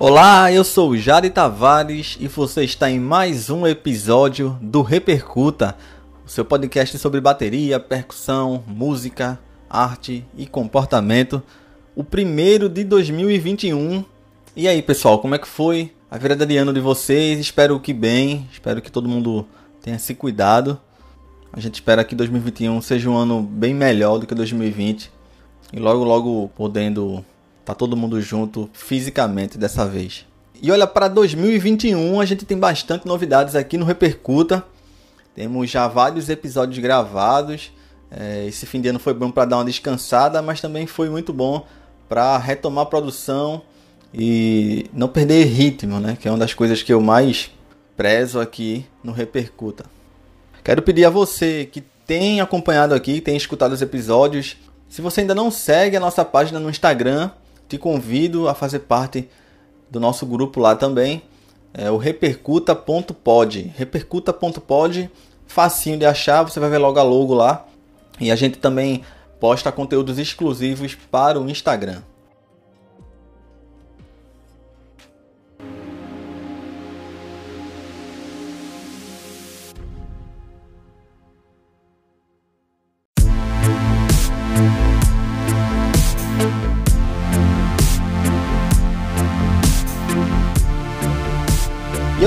Olá, eu sou Jari Tavares e você está em mais um episódio do Repercuta, o seu podcast sobre bateria, percussão, música, arte e comportamento, o primeiro de 2021. E aí, pessoal, como é que foi a virada de ano de vocês? Espero que bem, espero que todo mundo tenha se cuidado. A gente espera que 2021 seja um ano bem melhor do que 2020 e logo logo podendo Tá todo mundo junto fisicamente dessa vez. E olha, para 2021 a gente tem bastante novidades aqui no Repercuta. Temos já vários episódios gravados. É, esse fim de ano foi bom para dar uma descansada, mas também foi muito bom para retomar a produção e não perder ritmo, né? Que é uma das coisas que eu mais prezo aqui no Repercuta. Quero pedir a você que tem acompanhado aqui, tem escutado os episódios, se você ainda não segue a nossa página no Instagram, te convido a fazer parte do nosso grupo lá também, é o repercuta.pod. Repercuta.pod, facinho de achar, você vai ver logo a logo lá. E a gente também posta conteúdos exclusivos para o Instagram.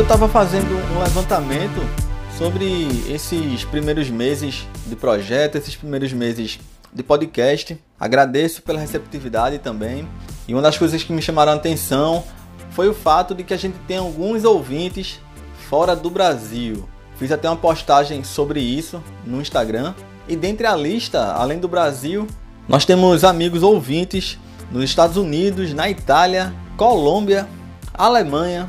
Eu estava fazendo um levantamento sobre esses primeiros meses de projeto, esses primeiros meses de podcast. Agradeço pela receptividade também. E uma das coisas que me chamaram a atenção foi o fato de que a gente tem alguns ouvintes fora do Brasil. Fiz até uma postagem sobre isso no Instagram. E dentre a lista, além do Brasil, nós temos amigos ouvintes nos Estados Unidos, na Itália, Colômbia, Alemanha,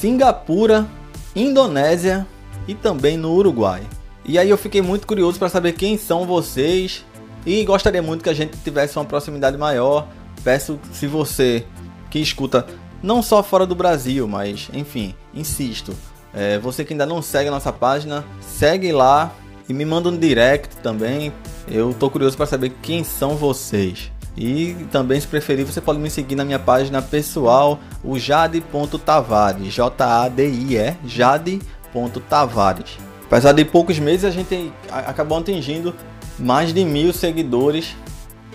Singapura, Indonésia e também no Uruguai. E aí eu fiquei muito curioso para saber quem são vocês e gostaria muito que a gente tivesse uma proximidade maior. Peço se você que escuta não só fora do Brasil, mas enfim, insisto, é, você que ainda não segue a nossa página, segue lá e me manda um direct também. Eu tô curioso para saber quem são vocês. E também, se preferir, você pode me seguir na minha página pessoal, o jade.tavares, J-A-D-I-E, jade.tavares. Apesar de poucos meses, a gente acabou atingindo mais de mil seguidores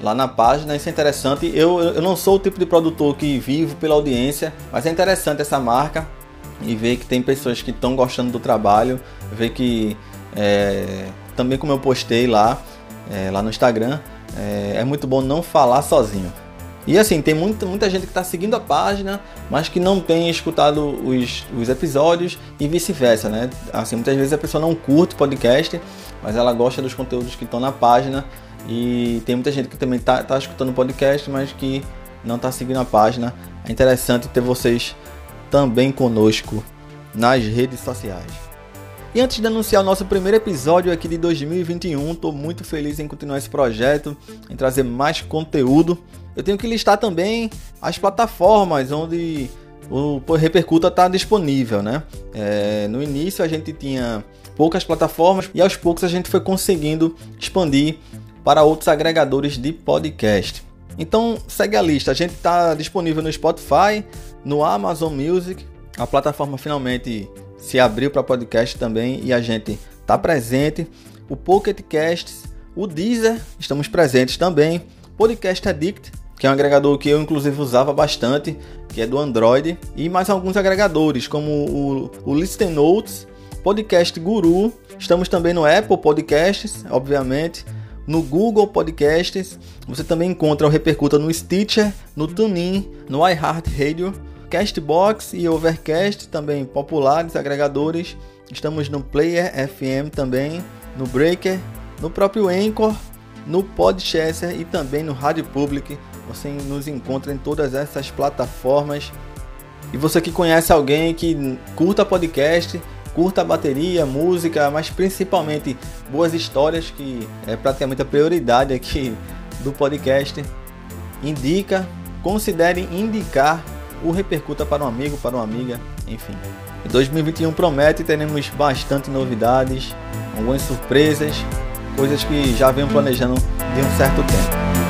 lá na página, isso é interessante. Eu, eu não sou o tipo de produtor que vivo pela audiência, mas é interessante essa marca e ver que tem pessoas que estão gostando do trabalho, ver que é, também como eu postei lá, é, lá no Instagram, é, é muito bom não falar sozinho. E assim, tem muita, muita gente que está seguindo a página, mas que não tem escutado os, os episódios e vice-versa, né? Assim, muitas vezes a pessoa não curte podcast, mas ela gosta dos conteúdos que estão na página. E tem muita gente que também está tá escutando o podcast, mas que não está seguindo a página. É interessante ter vocês também conosco nas redes sociais. E antes de anunciar o nosso primeiro episódio aqui de 2021, estou muito feliz em continuar esse projeto, em trazer mais conteúdo. Eu tenho que listar também as plataformas onde o Repercuta está disponível, né? É, no início a gente tinha poucas plataformas e aos poucos a gente foi conseguindo expandir para outros agregadores de podcast. Então segue a lista, a gente está disponível no Spotify, no Amazon Music, a plataforma finalmente se abriu para podcast também e a gente está presente. O Pocket Casts, o Deezer, estamos presentes também. Podcast Addict, que é um agregador que eu inclusive usava bastante, que é do Android, e mais alguns agregadores como o, o Listen Notes, Podcast Guru. Estamos também no Apple Podcasts, obviamente, no Google Podcasts. Você também encontra o Repercuta no Stitcher, no TuneIn, no iHeartRadio Castbox e Overcast, também populares agregadores. Estamos no Player FM também, no Breaker, no próprio Anchor, no Podchaser e também no Rádio Public. Você nos encontra em todas essas plataformas. E você que conhece alguém que curta podcast, curta bateria, música, mas principalmente boas histórias, que é praticamente a prioridade aqui do podcast, indica, considere indicar o repercuta para um amigo, para uma amiga, enfim. E 2021 promete teremos bastante novidades, algumas surpresas, coisas que já venho planejando de um certo tempo.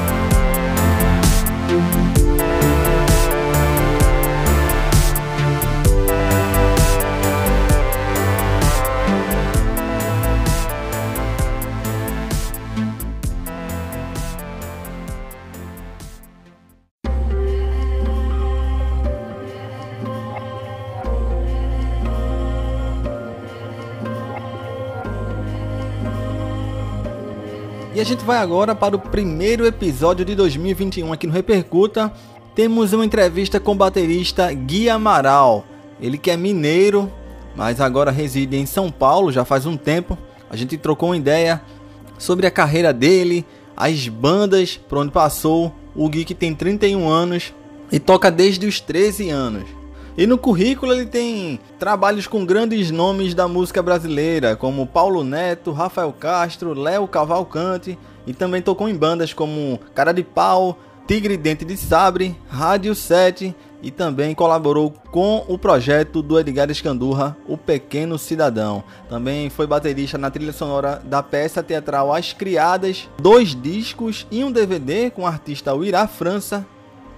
E a gente vai agora para o primeiro episódio de 2021 aqui no Repercuta. Temos uma entrevista com o baterista Gui Amaral. Ele que é mineiro, mas agora reside em São Paulo já faz um tempo. A gente trocou uma ideia sobre a carreira dele, as bandas por onde passou. O Gui que tem 31 anos e toca desde os 13 anos. E no currículo ele tem trabalhos com grandes nomes da música brasileira, como Paulo Neto, Rafael Castro, Léo Cavalcante, e também tocou em bandas como Cara de Pau, Tigre Dente de Sabre, Rádio 7 e também colaborou com o projeto do Edgar Escandurra, O Pequeno Cidadão. Também foi baterista na trilha sonora da peça teatral As Criadas, dois discos e um DVD com o artista Uirá França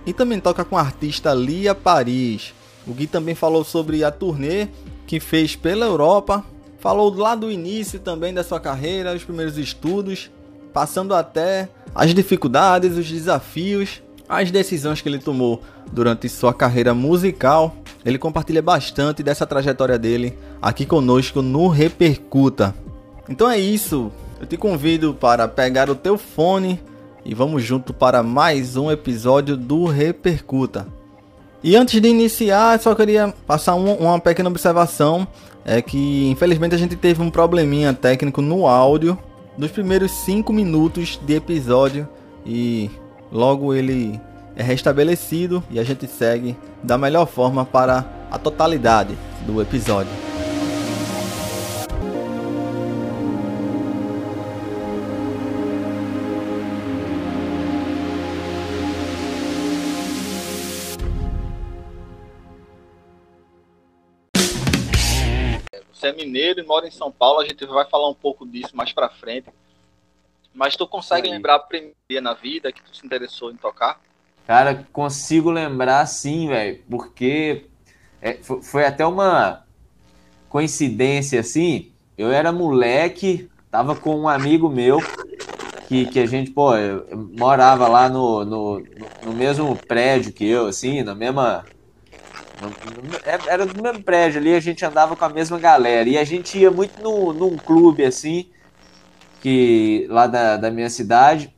e também toca com a artista Lia Paris. O Gui também falou sobre a turnê que fez pela Europa, falou lá do início também da sua carreira, os primeiros estudos, passando até as dificuldades, os desafios, as decisões que ele tomou durante sua carreira musical. Ele compartilha bastante dessa trajetória dele aqui conosco no Repercuta. Então é isso. Eu te convido para pegar o teu fone e vamos junto para mais um episódio do Repercuta. E antes de iniciar, só queria passar um, uma pequena observação. É que infelizmente a gente teve um probleminha técnico no áudio dos primeiros 5 minutos de episódio e logo ele é restabelecido e a gente segue da melhor forma para a totalidade do episódio. Você é mineiro e mora em São Paulo, a gente vai falar um pouco disso mais pra frente. Mas tu consegue Aí. lembrar a primeira na vida que tu se interessou em tocar? Cara, consigo lembrar sim, velho, porque é, foi até uma coincidência assim. Eu era moleque, tava com um amigo meu que, que a gente, pô, morava lá no, no, no mesmo prédio que eu, assim, na mesma era do mesmo prédio ali, a gente andava com a mesma galera. E a gente ia muito no, num clube assim, que lá da, da minha cidade,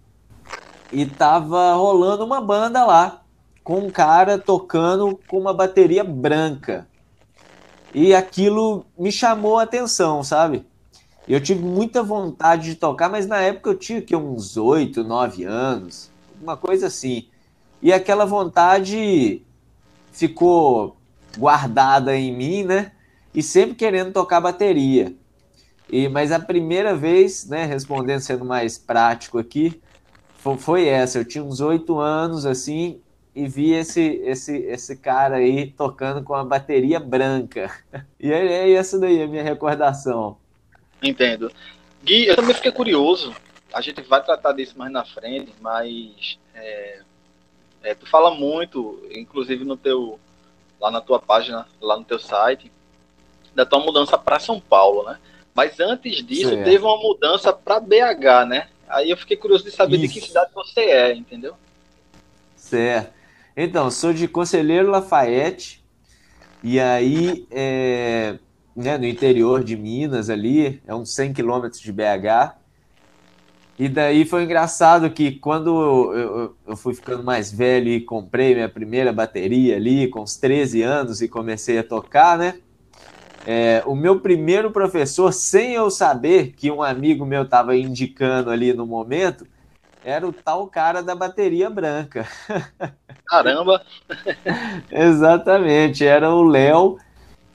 e tava rolando uma banda lá, com um cara tocando com uma bateria branca. E aquilo me chamou a atenção, sabe? Eu tive muita vontade de tocar, mas na época eu tinha uns 8, 9 anos, uma coisa assim. E aquela vontade ficou guardada em mim, né? E sempre querendo tocar bateria. E, mas a primeira vez, né, respondendo sendo mais prático aqui, foi, foi essa. Eu tinha uns oito anos, assim, e vi esse, esse, esse cara aí tocando com a bateria branca. E é, é essa daí a minha recordação. Entendo. Gui, eu também fiquei curioso. A gente vai tratar disso mais na frente, mas é, é, tu fala muito, inclusive no teu lá na tua página, lá no teu site, da tua mudança para São Paulo, né? Mas antes disso, certo. teve uma mudança para BH, né? Aí eu fiquei curioso de saber Isso. de que cidade você é, entendeu? Certo. Então, sou de Conselheiro Lafayette, e aí, é, né, no interior de Minas ali, é uns 100 quilômetros de BH, e daí foi engraçado que quando eu, eu, fui ficando mais velho e comprei minha primeira bateria ali, com uns 13 anos, e comecei a tocar, né? É, o meu primeiro professor, sem eu saber que um amigo meu estava indicando ali no momento, era o tal cara da bateria branca. Caramba! Exatamente, era o Léo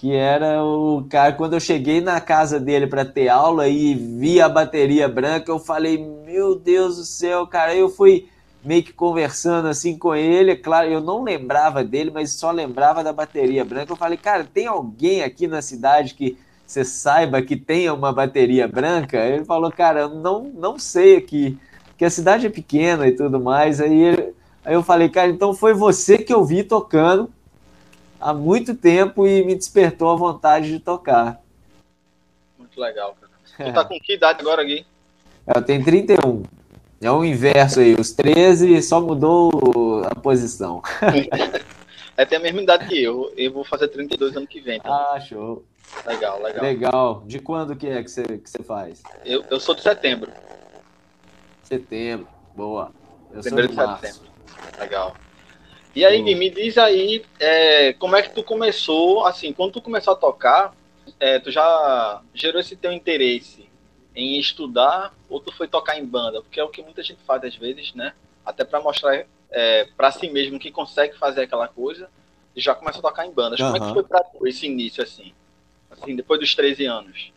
que era o cara, quando eu cheguei na casa dele para ter aula e vi a bateria branca, eu falei, meu Deus do céu, cara, eu fui meio que conversando assim com ele, claro, eu não lembrava dele, mas só lembrava da bateria branca. Eu falei, cara, tem alguém aqui na cidade que você saiba que tenha uma bateria branca? Ele falou, cara, não, não sei aqui, que a cidade é pequena e tudo mais. Aí, aí eu falei, cara, então foi você que eu vi tocando há muito tempo e me despertou a vontade de tocar. Muito legal, cara. Tu tá com que idade agora, Gui? Eu tenho 31. É o inverso aí, os 13 só mudou a posição. é, tem a mesma idade que eu. Eu vou fazer 32 ano que vem. Tá? Ah, show. Legal, legal. Legal. De quando que é que você, que você faz? Eu, eu sou de setembro. Setembro, boa. Eu Primeiro de setembro. Legal. E aí, me diz aí, é, como é que tu começou, assim, quando tu começou a tocar, é, tu já gerou esse teu interesse em estudar ou tu foi tocar em banda? Porque é o que muita gente faz às vezes, né? Até para mostrar é, para si mesmo que consegue fazer aquela coisa e já começa a tocar em bandas. Uhum. Como é que foi pra tu esse início, assim? Assim, depois dos 13 anos?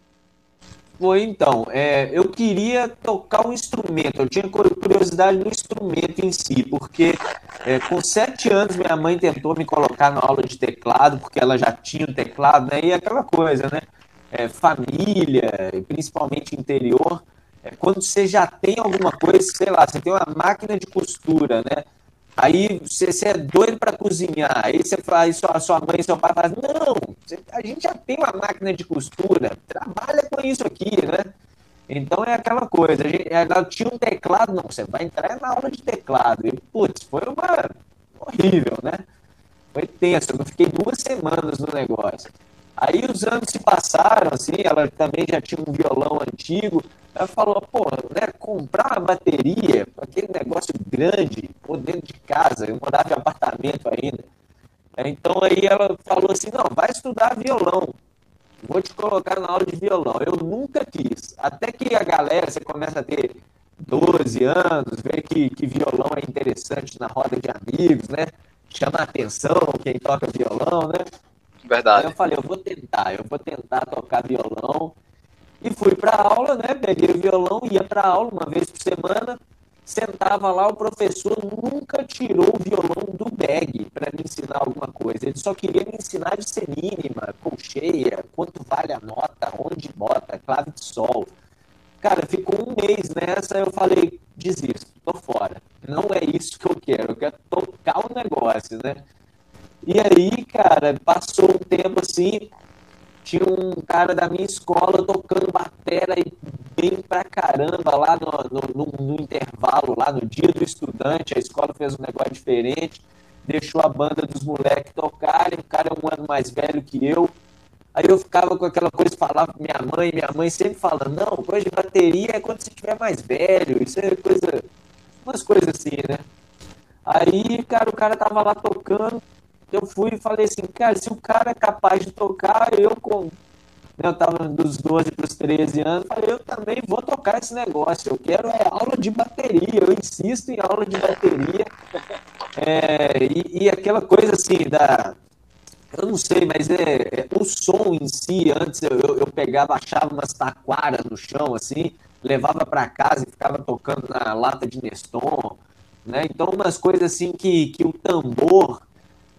Foi então, é, eu queria tocar um instrumento, eu tinha curiosidade no instrumento em si, porque é, com sete anos minha mãe tentou me colocar na aula de teclado, porque ela já tinha o teclado, né? E aquela coisa, né? É, família, principalmente interior, é, quando você já tem alguma coisa, sei lá, você tem uma máquina de costura, né? Aí você, é doido para cozinhar, aí você faz, sua, sua mãe e seu pai fazem, não, a gente já tem uma máquina de costura, trabalha com isso aqui, né? Então é aquela coisa, a gente, ela tinha um teclado, não, você vai entrar na aula de teclado. E, putz, foi uma horrível, né? Foi tenso, eu fiquei duas semanas no negócio. Aí os anos se passaram, assim, ela também já tinha um violão antigo. Ela falou, pô, né, comprar uma bateria, aquele negócio grande, por dentro de casa, eu morava em apartamento ainda. Então aí ela falou assim, não, vai estudar violão. Vou te colocar na aula de violão. Eu nunca quis. Até que a galera, você começa a ter 12 anos, vê que, que violão é interessante na roda de amigos, né? Chama a atenção quem toca violão, né? Verdade. Aí eu falei, eu vou tentar, eu vou tentar tocar violão. E fui para aula, né? Peguei o violão, ia para aula uma vez por semana, sentava lá, o professor nunca tirou o violão do bag para me ensinar alguma coisa. Ele só queria me ensinar de ser mínima, colcheia, quanto vale a nota, onde bota, clave de sol. Cara, ficou um mês nessa, eu falei, desisto, tô fora. Não é isso que eu quero, eu quero tocar o negócio, né? E aí, cara, passou um tempo assim, tinha um cara da minha escola tocando batera e bem pra caramba lá no, no, no, intervalo, lá no dia do estudante, a escola fez um negócio diferente, deixou a banda dos moleques tocarem, o cara é um ano mais velho que eu. Aí eu ficava com aquela coisa, falava com minha mãe, minha mãe sempre fala, não, coisa de bateria é quando você estiver mais velho, isso é coisa, umas coisas assim, né? Aí, cara, o cara tava lá tocando, eu fui e falei assim, cara, se o cara é capaz de tocar, eu com. Né, eu tava dos 12 para os 13 anos, falei, eu também vou tocar esse negócio. Eu quero é aula de bateria, eu insisto em aula de bateria. É, e, e, aquela coisa assim, da. Eu não sei, mas é, é o som em si, antes eu, eu, eu pegava, achava umas taquaras no chão, assim, levava para casa e ficava tocando na lata de Neston, né? Então, umas coisas assim que, que o tambor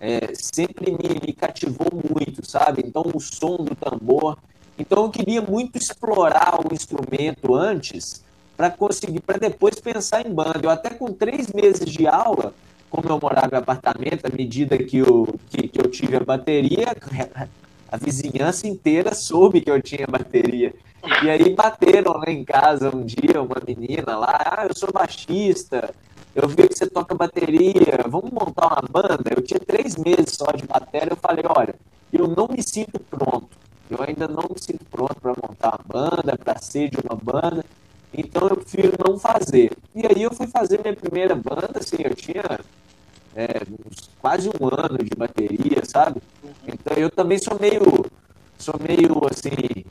é, sempre me, me, cativou muito, sabe? Então, o som do tambor. Então, eu queria muito explorar o instrumento antes para conseguir, para depois pensar em banda. Eu até com três meses de aula, como eu morava em apartamento, à medida que eu, que, que eu tive a bateria, a vizinhança inteira soube que eu tinha bateria. E aí bateram lá em casa um dia, uma menina lá, ah, eu sou baixista, eu vi que você toca bateria, vamos montar uma banda. Eu tinha três meses só de bateria, eu falei, olha, eu não me sinto pronto. Eu ainda não me sinto pronto para montar uma banda, para ser de uma banda. Então eu prefiro não fazer. E aí eu fui fazer minha primeira banda, assim, eu tinha é, quase um ano de bateria, sabe? Então eu também sou meio, sou meio assim,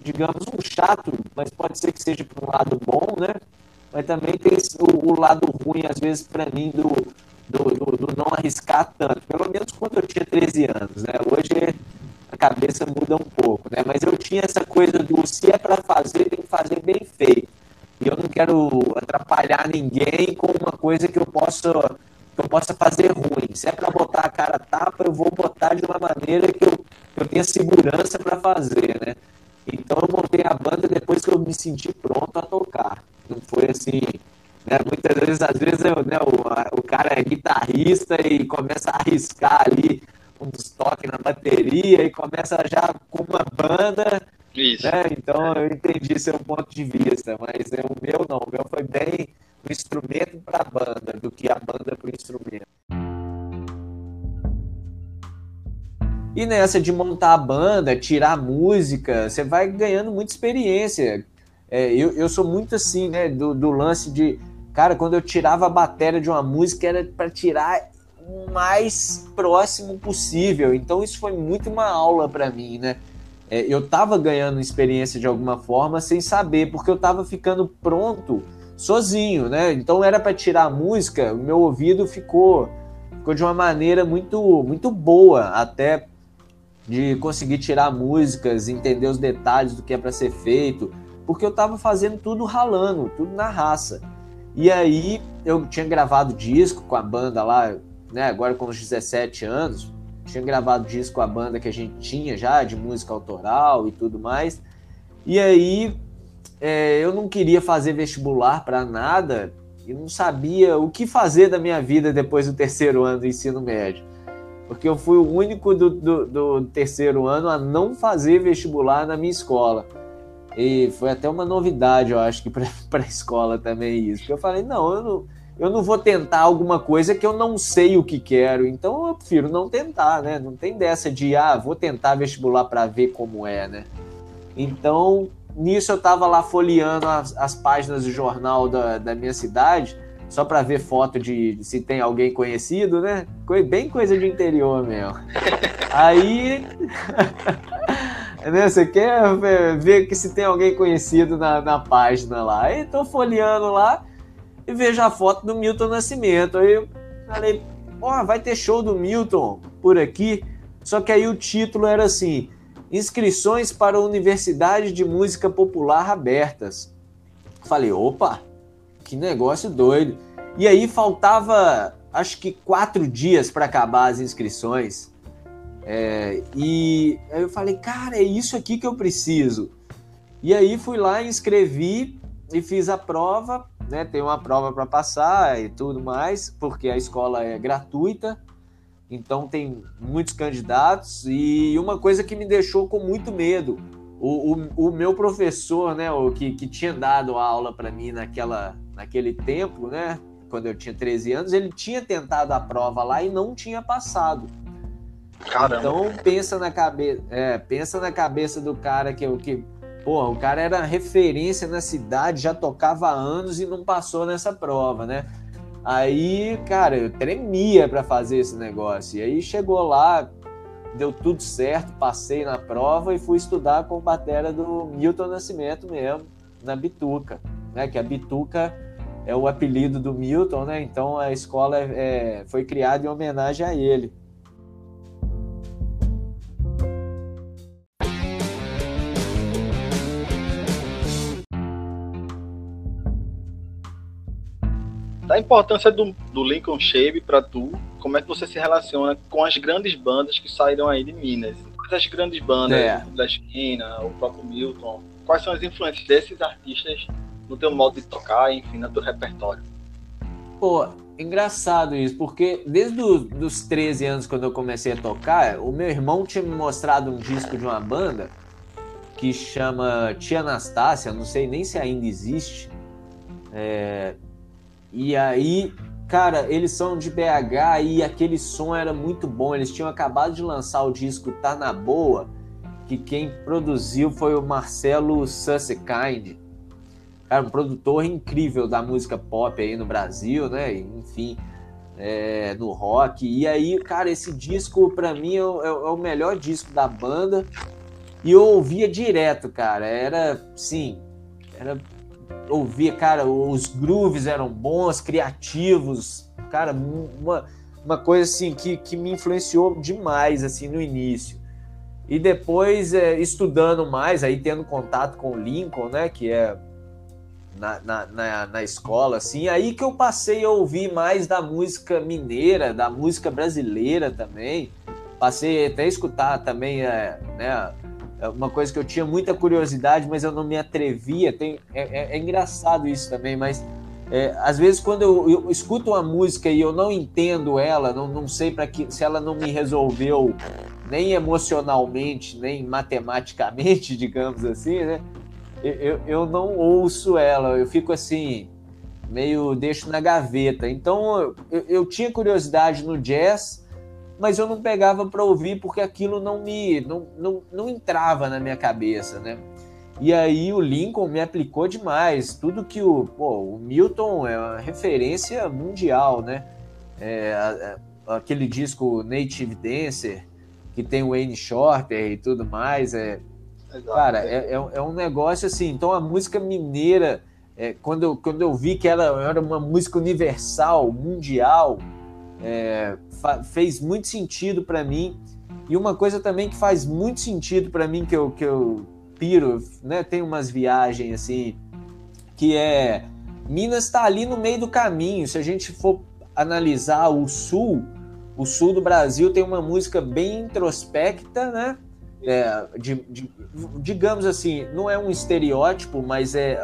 digamos, um chato, mas pode ser que seja por um lado bom, né? Mas também tem o, o lado ruim, às vezes, para mim, do, do, do, do, não arriscar tanto. Pelo menos quando eu tinha 13 anos, né? Hoje a cabeça muda um pouco, né? Mas eu tinha essa coisa do se é para fazer, tem que fazer bem feito. E eu não quero atrapalhar ninguém com uma coisa que eu possa que eu possa fazer ruim. Se é para botar a cara tapa, eu vou botar de uma maneira que eu, que eu tenha segurança para fazer, né? Então eu montei a banda depois que eu me senti pronto a tocar. Não foi assim, né? Muitas vezes, às vezes eu, né, o, o cara é guitarrista e começa a arriscar ali uns toques na bateria e começa já com uma banda. Isso. Né? Então eu entendi seu ponto de vista, mas é, o meu não, o meu foi bem o instrumento para a banda do que a banda para o instrumento. E nessa de montar a banda, tirar a música, você vai ganhando muita experiência. É, eu, eu sou muito assim, né, do, do lance de Cara, quando eu tirava a bateria de uma música era para tirar o mais próximo possível. Então isso foi muito uma aula para mim, né? É, eu tava ganhando experiência de alguma forma sem saber, porque eu tava ficando pronto sozinho, né? Então era para tirar a música, o meu ouvido ficou ficou de uma maneira muito muito boa até de conseguir tirar músicas, entender os detalhes do que é para ser feito, porque eu tava fazendo tudo ralando, tudo na raça. E aí eu tinha gravado disco com a banda lá, né, agora com os 17 anos, tinha gravado disco com a banda que a gente tinha já, de música autoral e tudo mais. E aí é, eu não queria fazer vestibular para nada e não sabia o que fazer da minha vida depois do terceiro ano do ensino médio. Porque eu fui o único do, do, do terceiro ano a não fazer vestibular na minha escola. E foi até uma novidade, eu acho, que para a escola também isso. Porque eu falei, não, eu não, eu não vou tentar alguma coisa que eu não sei o que quero. Então eu prefiro não tentar, né? Não tem dessa de, ah, vou tentar vestibular para ver como é, né? Então, nisso eu estava lá folheando as, as, páginas do jornal da, da minha cidade, só para ver foto de, de, se tem alguém conhecido, né? Bem coisa de interior mesmo. Aí. né, você quer ver, que se tem alguém conhecido na, na página lá. Aí tô folheando lá e vejo a foto do Milton Nascimento. Aí eu falei, ó, oh, vai ter show do Milton por aqui. Só que aí o título era assim: inscrições para a Universidade de Música Popular abertas. Falei, opa, que negócio doido. E aí faltava, acho que quatro dias para acabar as inscrições. É, e aí eu falei, cara, é isso aqui que eu preciso. E aí fui lá, inscrevi e fiz a prova, né? Tem uma prova para passar e tudo mais, porque a escola é gratuita. Então tem muitos candidatos e uma coisa que me deixou com muito medo, o, o, o meu professor, né, o que, que tinha dado a aula para mim naquela, naquele tempo, né, quando eu tinha 13 anos, ele tinha tentado a prova lá e não tinha passado. Caramba. Então pensa na cabeça, é, pensa na cabeça do cara que, que porra, o cara era referência na cidade, já tocava há anos e não passou nessa prova, né? Aí, cara, eu tremia para fazer esse negócio. E aí chegou lá, deu tudo certo, passei na prova e fui estudar com batera do Milton Nascimento mesmo, na Bituca, né? Que a Bituca é o apelido do Milton, né? Então a escola é, foi criada em homenagem a ele. Importância do, do Lincoln Shape para tu, como é que você se relaciona com as grandes bandas que saíram aí de Minas? As grandes bandas, é. da esquina, o próprio Milton, quais são as influências desses artistas no teu modo de tocar, enfim, no teu repertório? Pô, engraçado isso, porque desde os 13 anos, quando eu comecei a tocar, o meu irmão tinha me mostrado um disco de uma banda que chama Tia Anastácia, não sei nem se ainda existe. É, e aí, cara, eles são de BH e aquele som era muito bom. Eles tinham acabado de lançar o disco Tá Na Boa, que quem produziu foi o Marcelo Sussekind. Cara, um produtor incrível da música pop aí no Brasil, né? Enfim, é, no rock. E aí, cara, esse disco para mim é, é, é o melhor disco da banda. E eu ouvia direto, cara. Era, sim, era ouvia, cara, os grooves eram bons, criativos, cara, uma, uma coisa assim que, que me influenciou demais assim no início. E depois, é, estudando mais, aí tendo contato com o Lincoln, né, que é na, na, na, na, escola, assim, aí que eu passei a ouvir mais da música mineira, da música brasileira também. Passei até a escutar também, é, né, uma coisa que eu tinha muita curiosidade, mas eu não me atrevia. Tem, é, é, é engraçado isso também, mas é, às vezes quando eu, eu, escuto uma música e eu não entendo ela, não, não sei para que se ela não me resolveu nem emocionalmente, nem matematicamente, digamos assim, né? Eu, eu não ouço ela, eu fico assim, meio deixo na gaveta. Então eu, eu tinha curiosidade no jazz, mas eu não pegava para ouvir porque aquilo não me não, não, não entrava na minha cabeça, né? E aí o Lincoln me aplicou demais. Tudo que o, pô, o Milton é uma referência mundial, né? É, aquele disco Native Dancer, que tem o Wayne Shorter e tudo mais, é, cara, é, é, é, um negócio assim. Então a música mineira, é, quando, eu, quando eu vi que ela era uma música universal, mundial, é, fez muito sentido para mim. E uma coisa também que faz muito sentido para mim, que eu, que eu piro, né? Tem umas viagens assim, que é. Minas está ali no meio do caminho. Se a gente for analisar o sul, o sul do Brasil tem uma música bem introspecta, né? É, de, de, digamos assim, não é um estereótipo, mas é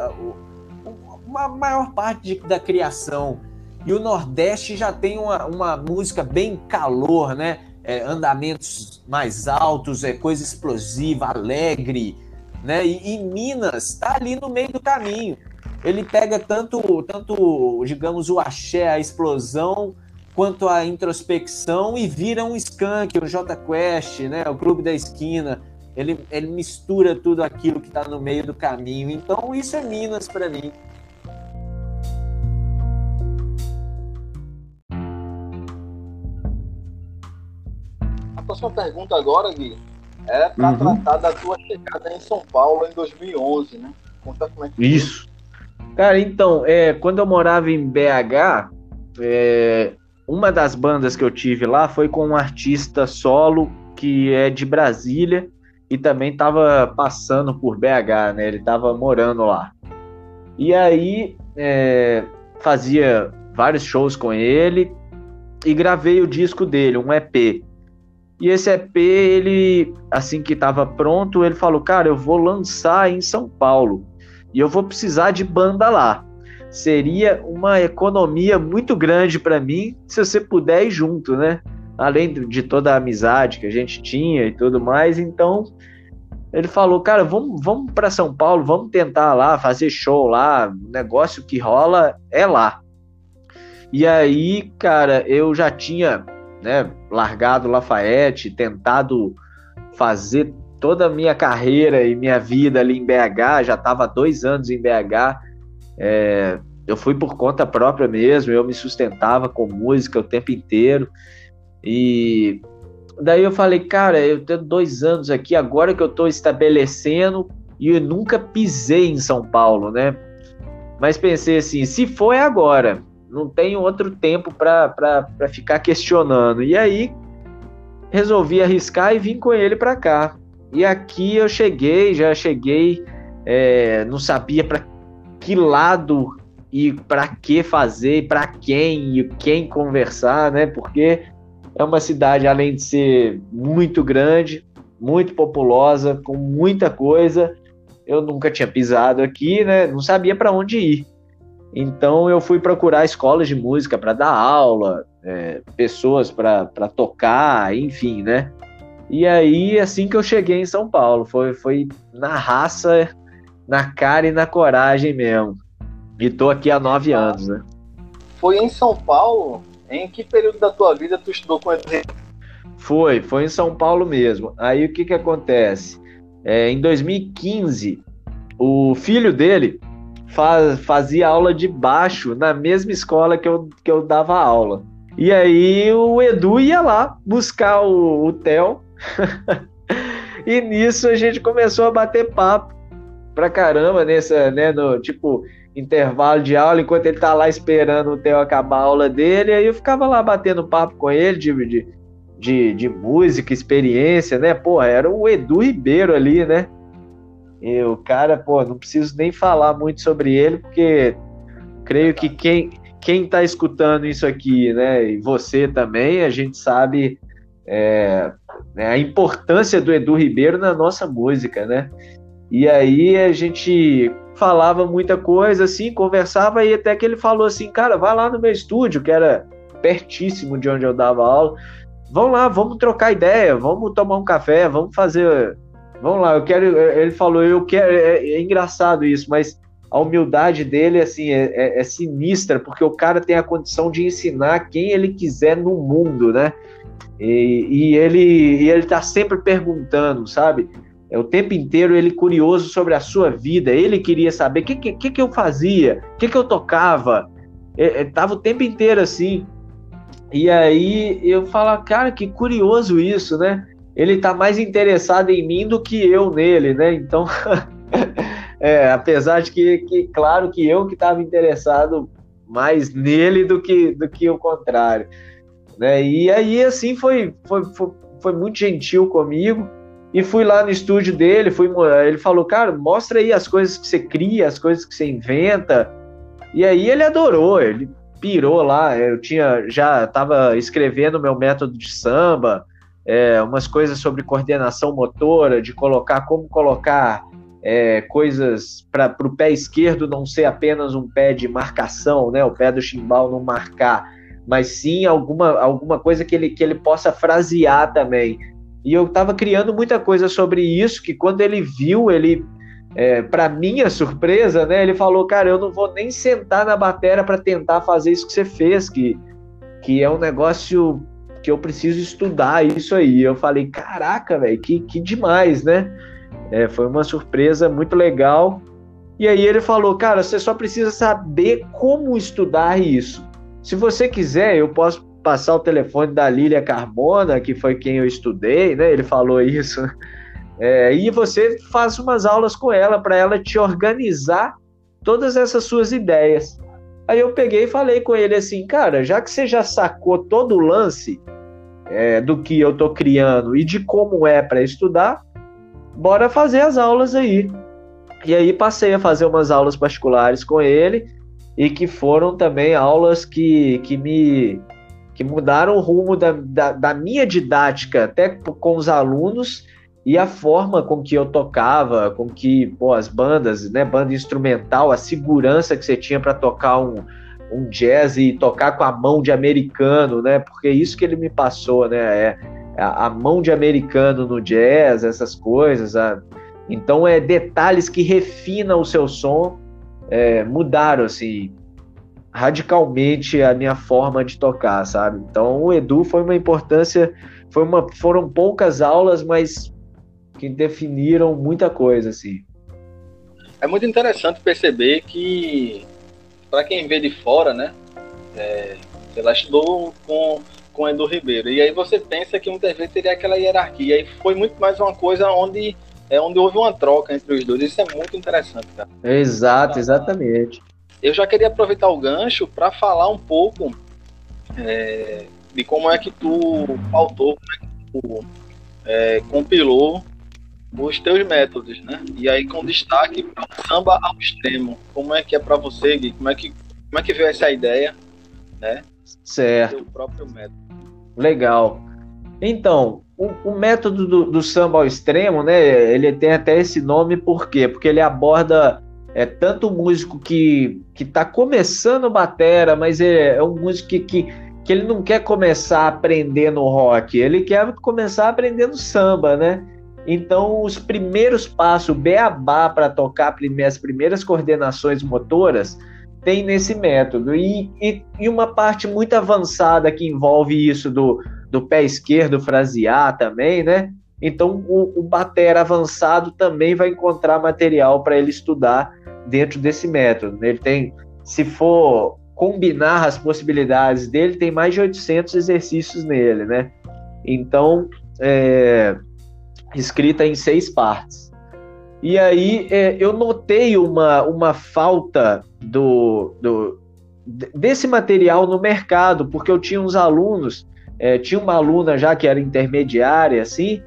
a maior parte de, da criação. E o Nordeste já tem uma, uma música bem calor, né? É, andamentos mais altos, é coisa explosiva, alegre, né? E, e Minas está ali no meio do caminho. Ele pega tanto, tanto, digamos, o axé, a explosão, quanto a introspecção e vira um skunk, o J Quest, né? O Clube da Esquina. Ele, ele mistura tudo aquilo que está no meio do caminho. Então isso é Minas para mim. Próxima pergunta agora, Gui, é para uhum. tratar da tua chegada em São Paulo em 2011, né? Conta como é que Isso. Cara, então, é, quando eu morava em BH, é, uma das bandas que eu tive lá foi com um artista solo que é de Brasília e também estava passando por BH, né? Ele estava morando lá. E aí é, fazia vários shows com ele e gravei o disco dele, um EP. E esse EP, ele, assim que estava pronto, ele falou: Cara, eu vou lançar em São Paulo e eu vou precisar de banda lá. Seria uma economia muito grande para mim se você puder ir junto, né? Além de toda a amizade que a gente tinha e tudo mais. Então, ele falou: Cara, vamos, vamos para São Paulo, vamos tentar lá, fazer show lá. O negócio que rola é lá. E aí, cara, eu já tinha né, largado Lafayette, tentado fazer toda a minha carreira e minha vida ali em BH, já estava dois anos em BH, é, eu fui por conta própria mesmo, eu me sustentava com música o tempo inteiro, e daí eu falei, cara, eu tenho dois anos aqui, agora que eu estou estabelecendo, e eu nunca pisei em São Paulo, né? Mas pensei assim, se for é agora, não tem outro tempo para ficar questionando. E aí resolvi arriscar e vim com ele para cá. E aqui eu cheguei, já cheguei, é, não sabia para que lado e para que fazer, para quem e quem conversar, né? Porque é uma cidade, além de ser muito grande, muito populosa, com muita coisa, eu nunca tinha pisado aqui, né? Não sabia para onde ir. Então eu fui procurar escolas de música para dar aula, é, pessoas para tocar, enfim, né? E aí, assim que eu cheguei em São Paulo, foi, foi na raça, na cara e na coragem mesmo. E tô aqui há nove anos, né? Foi em São Paulo? Em que período da tua vida tu estudou com ele? Foi, foi em São Paulo mesmo. Aí o que que acontece? É, em 2015, o filho dele faz, fazia aula de baixo na mesma escola que eu, que eu dava aula. E aí o Edu ia lá buscar o, o Theo. e nisso a gente começou a bater papo pra caramba nessa, né, no tipo intervalo de aula, enquanto ele tá lá esperando o Theo acabar a aula dele, aí eu ficava lá batendo papo com ele de, de, de, de música, experiência, né? Pô, era o Edu Ribeiro ali, né? E o cara, pô, não preciso nem falar muito sobre ele, porque creio que quem, quem tá escutando isso aqui, né, e você também, a gente sabe é, né, a importância do Edu Ribeiro na nossa música, né? E aí a gente falava muita coisa, assim, conversava, e até que ele falou assim, cara, vai lá no meu estúdio, que era pertíssimo de onde eu dava aula, vamos lá, vamos trocar ideia, vamos tomar um café, vamos fazer Vamos lá, eu quero. Ele falou, eu quero. É, é engraçado isso, mas a humildade dele assim é, é, é, sinistra, porque o cara tem a condição de ensinar quem ele quiser no mundo, né? E, e ele e ele tá sempre perguntando, sabe? é, o tempo inteiro ele curioso sobre a sua vida, ele queria saber o que, que, que eu fazia, o que, que eu tocava, é, é, tava o tempo inteiro assim. E aí eu falo, cara, que curioso isso, né? Ele tá mais interessado em mim do que eu nele, né? Então, é, apesar de que, que, claro que eu que estava interessado mais nele do que, do que o contrário. Né? E aí, assim, foi, foi, foi, foi muito gentil comigo. E fui lá no estúdio dele, fui, ele falou, cara, mostra aí as coisas que você cria, as coisas que você inventa. E aí ele adorou, ele pirou lá. Eu tinha já estava escrevendo meu método de samba, é, umas coisas sobre coordenação motora, de colocar como colocar é, coisas para o pé esquerdo não ser apenas um pé de marcação, né? O pé do chimbal não marcar, mas sim alguma, alguma coisa que ele, que ele possa frasear também. E eu estava criando muita coisa sobre isso, que quando ele viu, ele, é, para minha surpresa, né? Ele falou, cara, eu não vou nem sentar na bateria para tentar fazer isso que você fez, que, que é um negócio que eu preciso estudar isso aí. Eu falei, caraca, velho, que, que demais, né? É, foi uma surpresa muito legal. E aí ele falou, cara, você só precisa saber como estudar isso. Se você quiser, eu posso passar o telefone da Lília Carbona, que foi quem eu estudei, né? Ele falou isso. É, e você faz umas aulas com ela para ela te organizar todas essas suas ideias. Aí eu peguei e falei com ele assim, cara, já que você já sacou todo o lance é, do que eu tô criando e de como é para estudar, bora fazer as aulas aí. E aí passei a fazer umas aulas particulares com ele e que foram também aulas que, que me que mudaram o rumo da, da, da minha didática até com os alunos e a forma com que eu tocava, com que pô, as bandas, né, banda instrumental, a segurança que você tinha para tocar um, um jazz e tocar com a mão de americano, né? Porque isso que ele me passou, né? É, a, mão de americano no jazz, essas coisas. A, então é detalhes que refinam o seu som, é, mudaram assim radicalmente a minha forma de tocar, sabe? Então o Edu foi uma importância, foi uma, foram poucas aulas, mas que definiram muita coisa assim. É muito interessante perceber que para quem vê de fora, né? É, ela estudou com com Edu Ribeiro. E aí você pensa que um TV teria aquela hierarquia. E foi muito mais uma coisa onde é onde houve uma troca entre os dois. Isso é muito interessante, cara. Exato, exatamente. Eu já queria aproveitar o gancho para falar um pouco é, de como é que tu pautou, como é que tu é, compilou os teus métodos, né? E aí com destaque para o samba ao extremo. Como é que é para você, Gui? Como é que como é que veio essa ideia, né? Certo. O próprio método. Legal. Então, o, o método do, do, samba ao extremo, né? Ele tem até esse nome por quê? Porque ele aborda é tanto músico que que está começando batera, mas é, é um músico que, que, que ele não quer começar a aprender no rock, ele quer começar aprendendo samba, né? Então, os primeiros passos, o beabá para tocar as primeiras coordenações motoras, tem nesse método. E, e, e, uma parte muito avançada que envolve isso do, do pé esquerdo frasear também, né? Então o, o avançado também vai encontrar material para ele estudar dentro desse método. Ele tem, se for combinar as possibilidades dele, tem mais de 800 exercícios nele, né? Então, é, escrita em seis partes. E aí é, eu notei uma, uma falta do, do, desse material no mercado, porque eu tinha uns alunos, é, tinha uma aluna já que era intermediária, assim,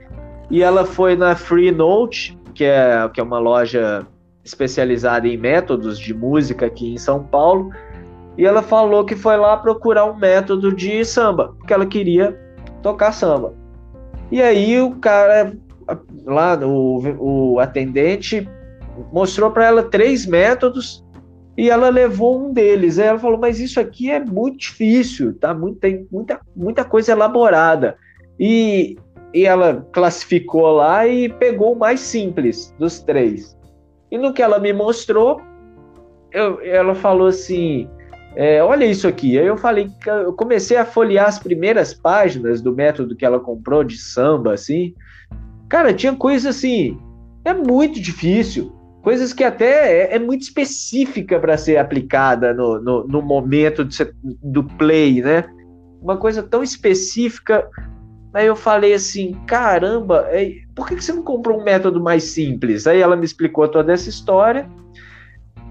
e ela foi na Free Note, que é, que é uma loja especializada em métodos de música aqui em São Paulo, e ela falou que foi lá procurar um método de samba, porque ela queria tocar samba. E aí o cara lá o, o atendente mostrou para ela três métodos e ela levou um deles. Aí ela falou: "Mas isso aqui é muito difícil, tá? Muito, tem muita, muita coisa elaborada". E, e ela classificou lá e pegou o mais simples dos três. E no que ela me mostrou, eu, ela falou assim: é, olha isso aqui. Aí eu falei, eu comecei a folhear as primeiras páginas do método que ela comprou de samba, assim. Cara, tinha coisa assim É muito difícil. Coisas que até é, é muito específica para ser aplicada no, no, no momento de, do play, né? Uma coisa tão específica. Aí eu falei assim, caramba, é, por que você não comprou um método mais simples? Aí ela me explicou toda essa história.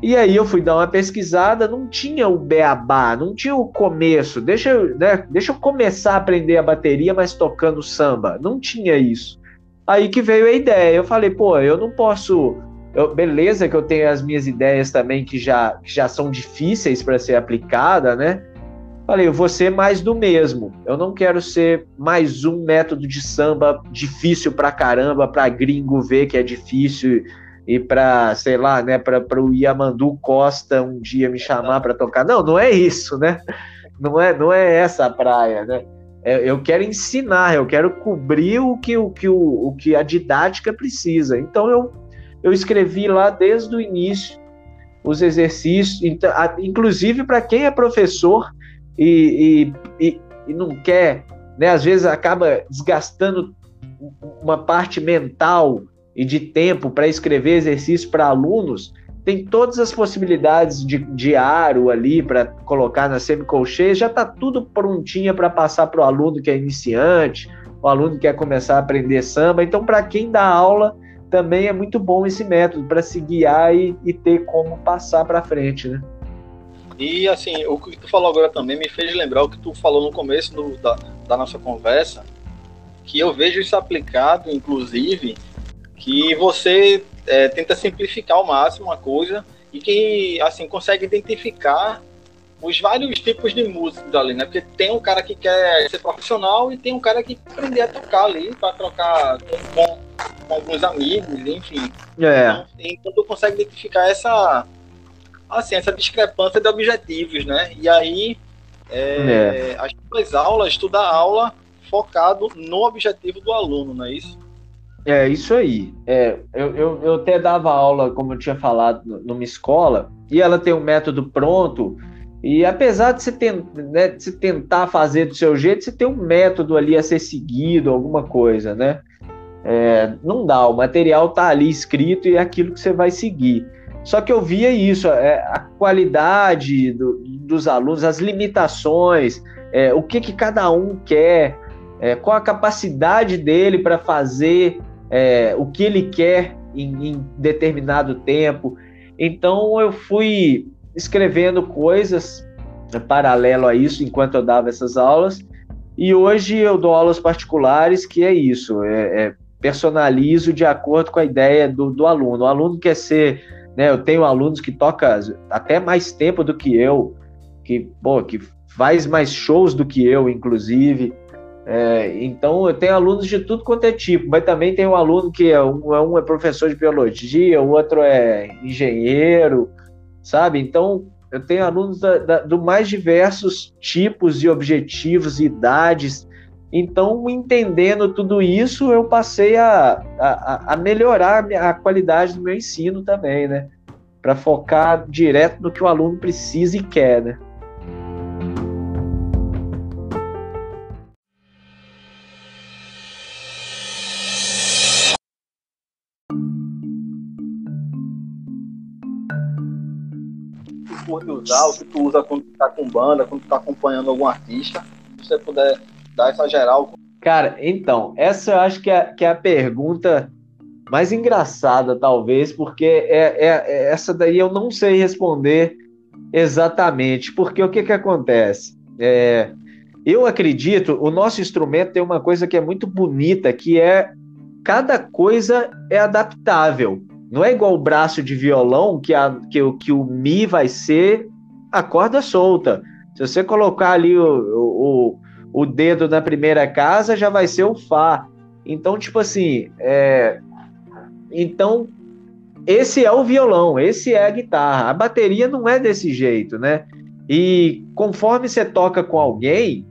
E aí eu fui dar uma pesquisada, não tinha o beabá, não tinha o começo. Deixa eu, né, deixa eu começar a aprender a bateria, mas tocando samba. Não tinha isso. Aí que veio a ideia. Eu falei, pô, eu não posso. Eu, beleza que eu tenho as minhas ideias também que já, que já são difíceis para ser aplicada, né? Falei, eu vou ser mais do mesmo. Eu não quero ser mais um método de samba difícil pra caramba, pra gringo ver que é difícil e para, sei lá, né, para o Yamandu Costa um dia me chamar para tocar. Não, não é isso, né? Não é, não é essa a praia, né? É, eu quero ensinar, eu quero cobrir o que, o, que, o, o que a didática precisa. Então eu, eu escrevi lá desde o início os exercícios, então, inclusive para quem é professor e, e, e, e não quer, né, às vezes acaba desgastando uma parte mental e de tempo para escrever exercício para alunos, tem todas as possibilidades de, de aro ali para colocar na semicolcheia, já está tudo prontinha para passar para o aluno que é iniciante, o aluno que quer começar a aprender samba. Então, para quem dá aula, também é muito bom esse método para se guiar e, e ter como passar para frente, né? E assim, o que tu falou agora também me fez lembrar o que tu falou no começo do, da, da nossa conversa, que eu vejo isso aplicado, inclusive, que você é, tenta simplificar ao máximo a coisa e que assim consegue identificar os vários tipos de músicos ali, né? Porque tem um cara que quer ser profissional e tem um cara que quer aprender a tocar ali para trocar com, com, alguns amigos, enfim. É. Então, então tu consegue identificar essa assim essa discrepância de objetivos, né? E aí é, é. as tuas aulas, tu dá aula focado no objetivo do aluno, não é isso? É, isso aí. É, eu, eu, eu até dava aula, como eu tinha falado, numa escola, e ela tem um método pronto, e apesar de você, ten, né, de tentar fazer do seu jeito, você tem um método ali a ser seguido, alguma coisa, né? É, não dá, o material tá ali escrito e é aquilo que você vai seguir. Só que eu via isso, é, a qualidade do, dos alunos, as limitações, é, o que, que cada um quer, é, qual a capacidade dele para fazer é, o que ele quer em, em, determinado tempo. Então eu fui escrevendo coisas paralelo a isso enquanto eu dava essas aulas. E hoje eu dou aulas particulares, que é isso, é, é personalizo de acordo com a ideia do, do aluno. O aluno quer ser, né, eu tenho alunos que tocam até mais tempo do que eu, que, pô, que faz mais shows do que eu, inclusive. É, então, eu tenho alunos de tudo quanto é tipo, mas também tem um aluno que é um, é um é professor de biologia, o outro é engenheiro, sabe? Então, eu tenho alunos da, da, do mais diversos tipos e objetivos idades. Então, entendendo tudo isso, eu passei a, a, a melhorar a qualidade do meu ensino também, né? Para focar direto no que o aluno precisa e quer, né? Usar, o que tu usa quando tu tá com banda, quando tu tá acompanhando algum artista. Se você puder dar essa geral. Cara, então, essa eu acho que é, que é a pergunta mais engraçada, talvez, porque é, é, é, essa daí eu não sei responder exatamente, porque o que, que acontece? É, eu acredito, o nosso instrumento tem uma coisa que é muito bonita, que é cada coisa é adaptável. Não é igual o braço de violão, que, a, que, que o Mi vai ser a corda solta. Se você colocar ali o, o, o dedo na primeira casa, já vai ser o Fá. Então, tipo assim, é... então esse é o violão, esse é a guitarra. A bateria não é desse jeito, né? E conforme você toca com alguém,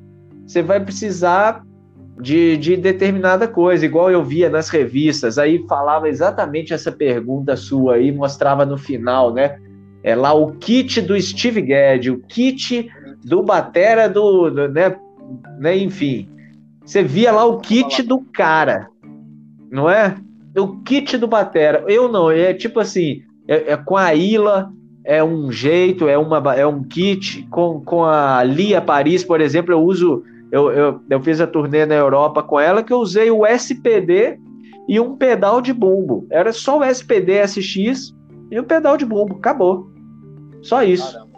você vai precisar de, de determinada coisa, igual eu via nas revistas, aí falava exatamente essa pergunta sua aí, mostrava no final, né? É lá o kit do Steve Gadd, o kit do Batera do, do né, né? Enfim, você via lá o kit do cara, não é? o kit do Batera. Eu não, é tipo assim, é, é, com a Ila é um jeito, é, uma, é um kit. Com, com a Lia Paris, por exemplo, eu uso. Eu, eu, eu fiz a turnê na Europa com ela que eu usei o SPD e um pedal de bumbo. Era só o SPD SX e um pedal de bumbo. Acabou. Só isso. Caramba.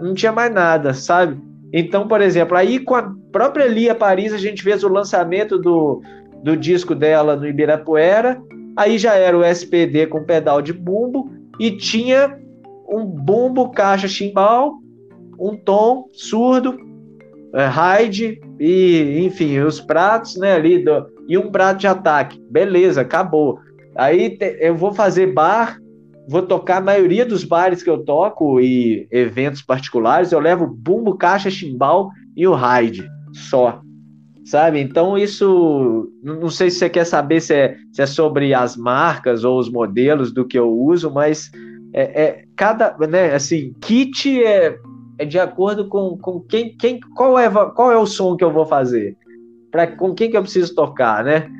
Não tinha mais nada, sabe? Então, por exemplo, aí com a própria Lia Paris, a gente fez o lançamento do, do disco dela no Ibirapuera. Aí já era o SPD com pedal de bumbo e tinha um bumbo, caixa chimbal, um tom surdo, é, ride e, enfim, os pratos, né, ali do, e um prato de ataque. Beleza, acabou. Aí te, eu vou fazer bar, vou tocar a maioria dos bares que eu toco e eventos particulares, eu levo bumbo, caixa, chimbal e o ride só. Sabe? Então isso não sei se você quer saber se é, se é sobre as marcas ou os modelos do que eu uso, mas é, é, cada, né, assim, kit é, é de acordo com, com quem, quem qual, é, qual é o som que eu vou fazer, para com quem que eu preciso tocar, né?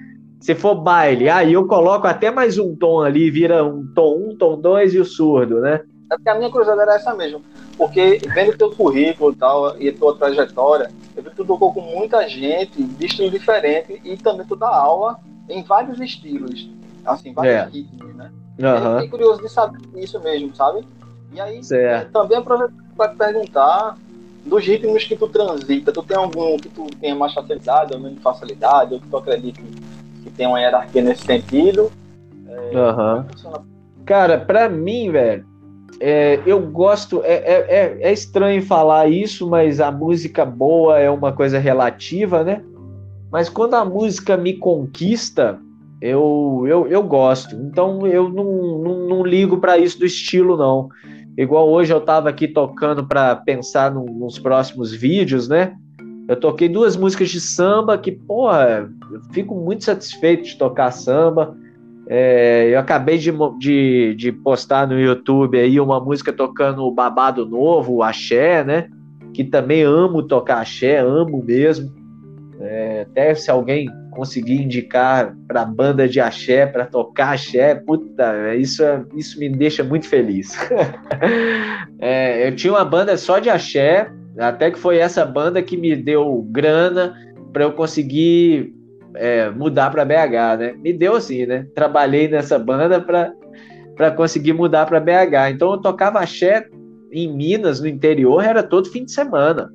Se for baile, aí eu coloco até mais um tom ali, vira um tom um, tom dois e o surdo, né? É porque a minha curiosidade era essa mesmo. Porque vendo teu currículo e tal, e tua trajetória, eu vi que tu tocou com muita gente de estilo diferente e também tu dá aula em vários estilos. Assim, vários é. ritmos, né? Uhum. fiquei curioso de saber isso mesmo, sabe? E aí, certo. também aproveito para te perguntar dos ritmos que tu transita. Tu tem algum que tu tenha mais facilidade ou menos facilidade, ou que tu acredita que tem uma hierarquia nesse sentido? É, uhum. Cara, pra mim, velho, é, eu gosto. É, é, é, é estranho falar isso, mas a música boa é uma coisa relativa, né? Mas quando a música me conquista, eu, eu, eu gosto. Então eu não, não, não ligo para isso do estilo, não. Igual hoje eu estava aqui tocando para pensar no, nos próximos vídeos, né? Eu toquei duas músicas de samba que, porra, eu fico muito satisfeito de tocar samba. É, eu acabei de, de, de, postar no YouTube aí uma música tocando o Babado Novo, o Axé, né? Que também amo tocar axé, amo mesmo. É, até se alguém conseguir indicar para banda de axé, para tocar axé, puta, isso, é, isso me deixa muito feliz. é, eu tinha uma banda só de axé, até que foi essa banda que me deu grana para eu conseguir é, mudar para BH, né? Me deu assim, né? Trabalhei nessa banda para conseguir mudar para BH. Então eu tocava axé em Minas, no interior, era todo fim de semana.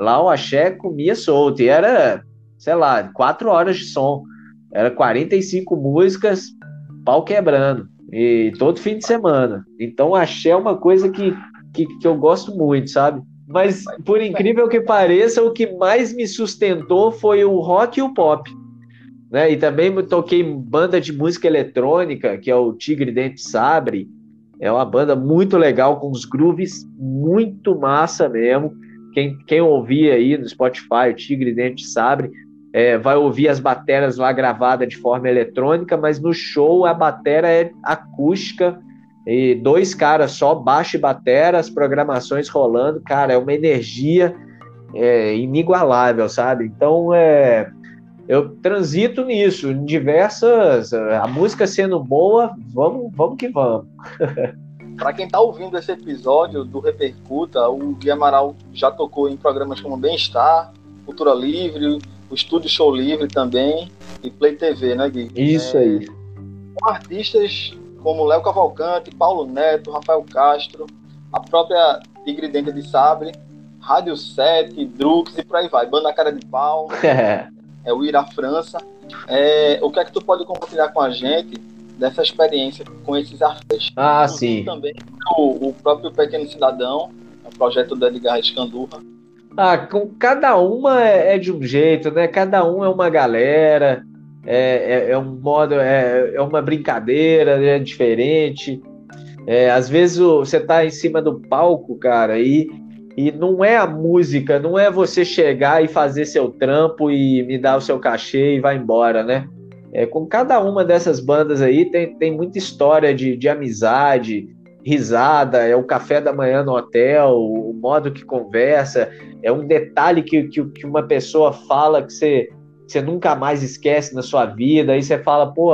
Lá o axé comia solto e era sei lá, quatro horas de som. Era 45 músicas, pau quebrando. E todo fim de semana. Então, axé é uma coisa que, que, que eu gosto muito, sabe? Mas, por incrível que pareça, o que mais me sustentou foi o rock e o pop. Né? E também toquei banda de música eletrônica, que é o Tigre Dente Sabre. É uma banda muito legal, com os grooves muito massa mesmo. Quem, quem ouvir aí no Spotify, o Tigre Dente Sabre, é, vai ouvir as bateras lá gravadas de forma eletrônica, mas no show a batera é acústica e dois caras só, baixo e batera, as programações rolando, cara, é uma energia é, inigualável, sabe? Então, é, eu transito nisso, em diversas, a música sendo boa, vamos, vamos que vamos. Para quem está ouvindo esse episódio do Repercuta, o Gui Amaral já tocou em programas como Bem-Estar, Cultura Livre, o Estúdio Show Livre também e Play TV, né, Gui? Isso é, aí. Com artistas como Léo Cavalcante, Paulo Neto, Rafael Castro, a própria Tigre Dente de Sabre, Rádio 7, Drux e por aí vai. Banda Cara de Pau, é o Ira França. É, o que é que tu pode compartilhar com a gente dessa experiência com esses artistas? Ah, sim. Também o, o próprio Pequeno Cidadão, o projeto do Edgar Escandurra, ah, com cada uma é, é, de um jeito, né? Cada um é uma galera, é, é, é um modo, é, é uma brincadeira, é diferente. Às vezes você tá em cima do palco, cara, e, e não é a música, não é você chegar e fazer seu trampo e me dar o seu cachê e vai embora, né? É, com cada uma dessas bandas aí tem, tem muita história de, de amizade, risada, é o café da manhã no hotel, o modo que conversa, é um detalhe que, que, que uma pessoa fala que você, você nunca mais esquece na sua vida, aí você fala, pô,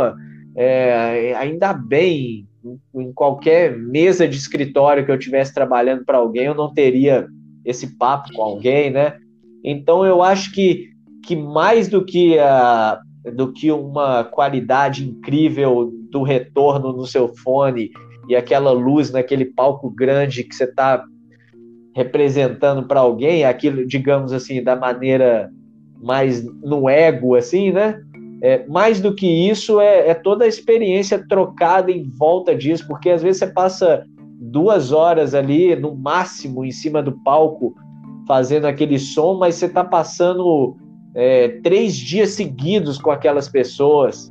É, ainda bem, em qualquer mesa de escritório que eu tivesse trabalhando para alguém, eu não teria esse papo com alguém, né? Então eu acho que, que mais do que, a, do que uma qualidade incrível do retorno no seu fone e aquela luz naquele palco grande que você está representando para alguém, aquilo, digamos assim, da maneira mais no ego, assim, né? É, mais do que isso, é, é, toda a experiência trocada em volta disso, porque às vezes você passa duas horas ali, no máximo, em cima do palco, fazendo aquele som, mas você está passando é, três dias seguidos com aquelas pessoas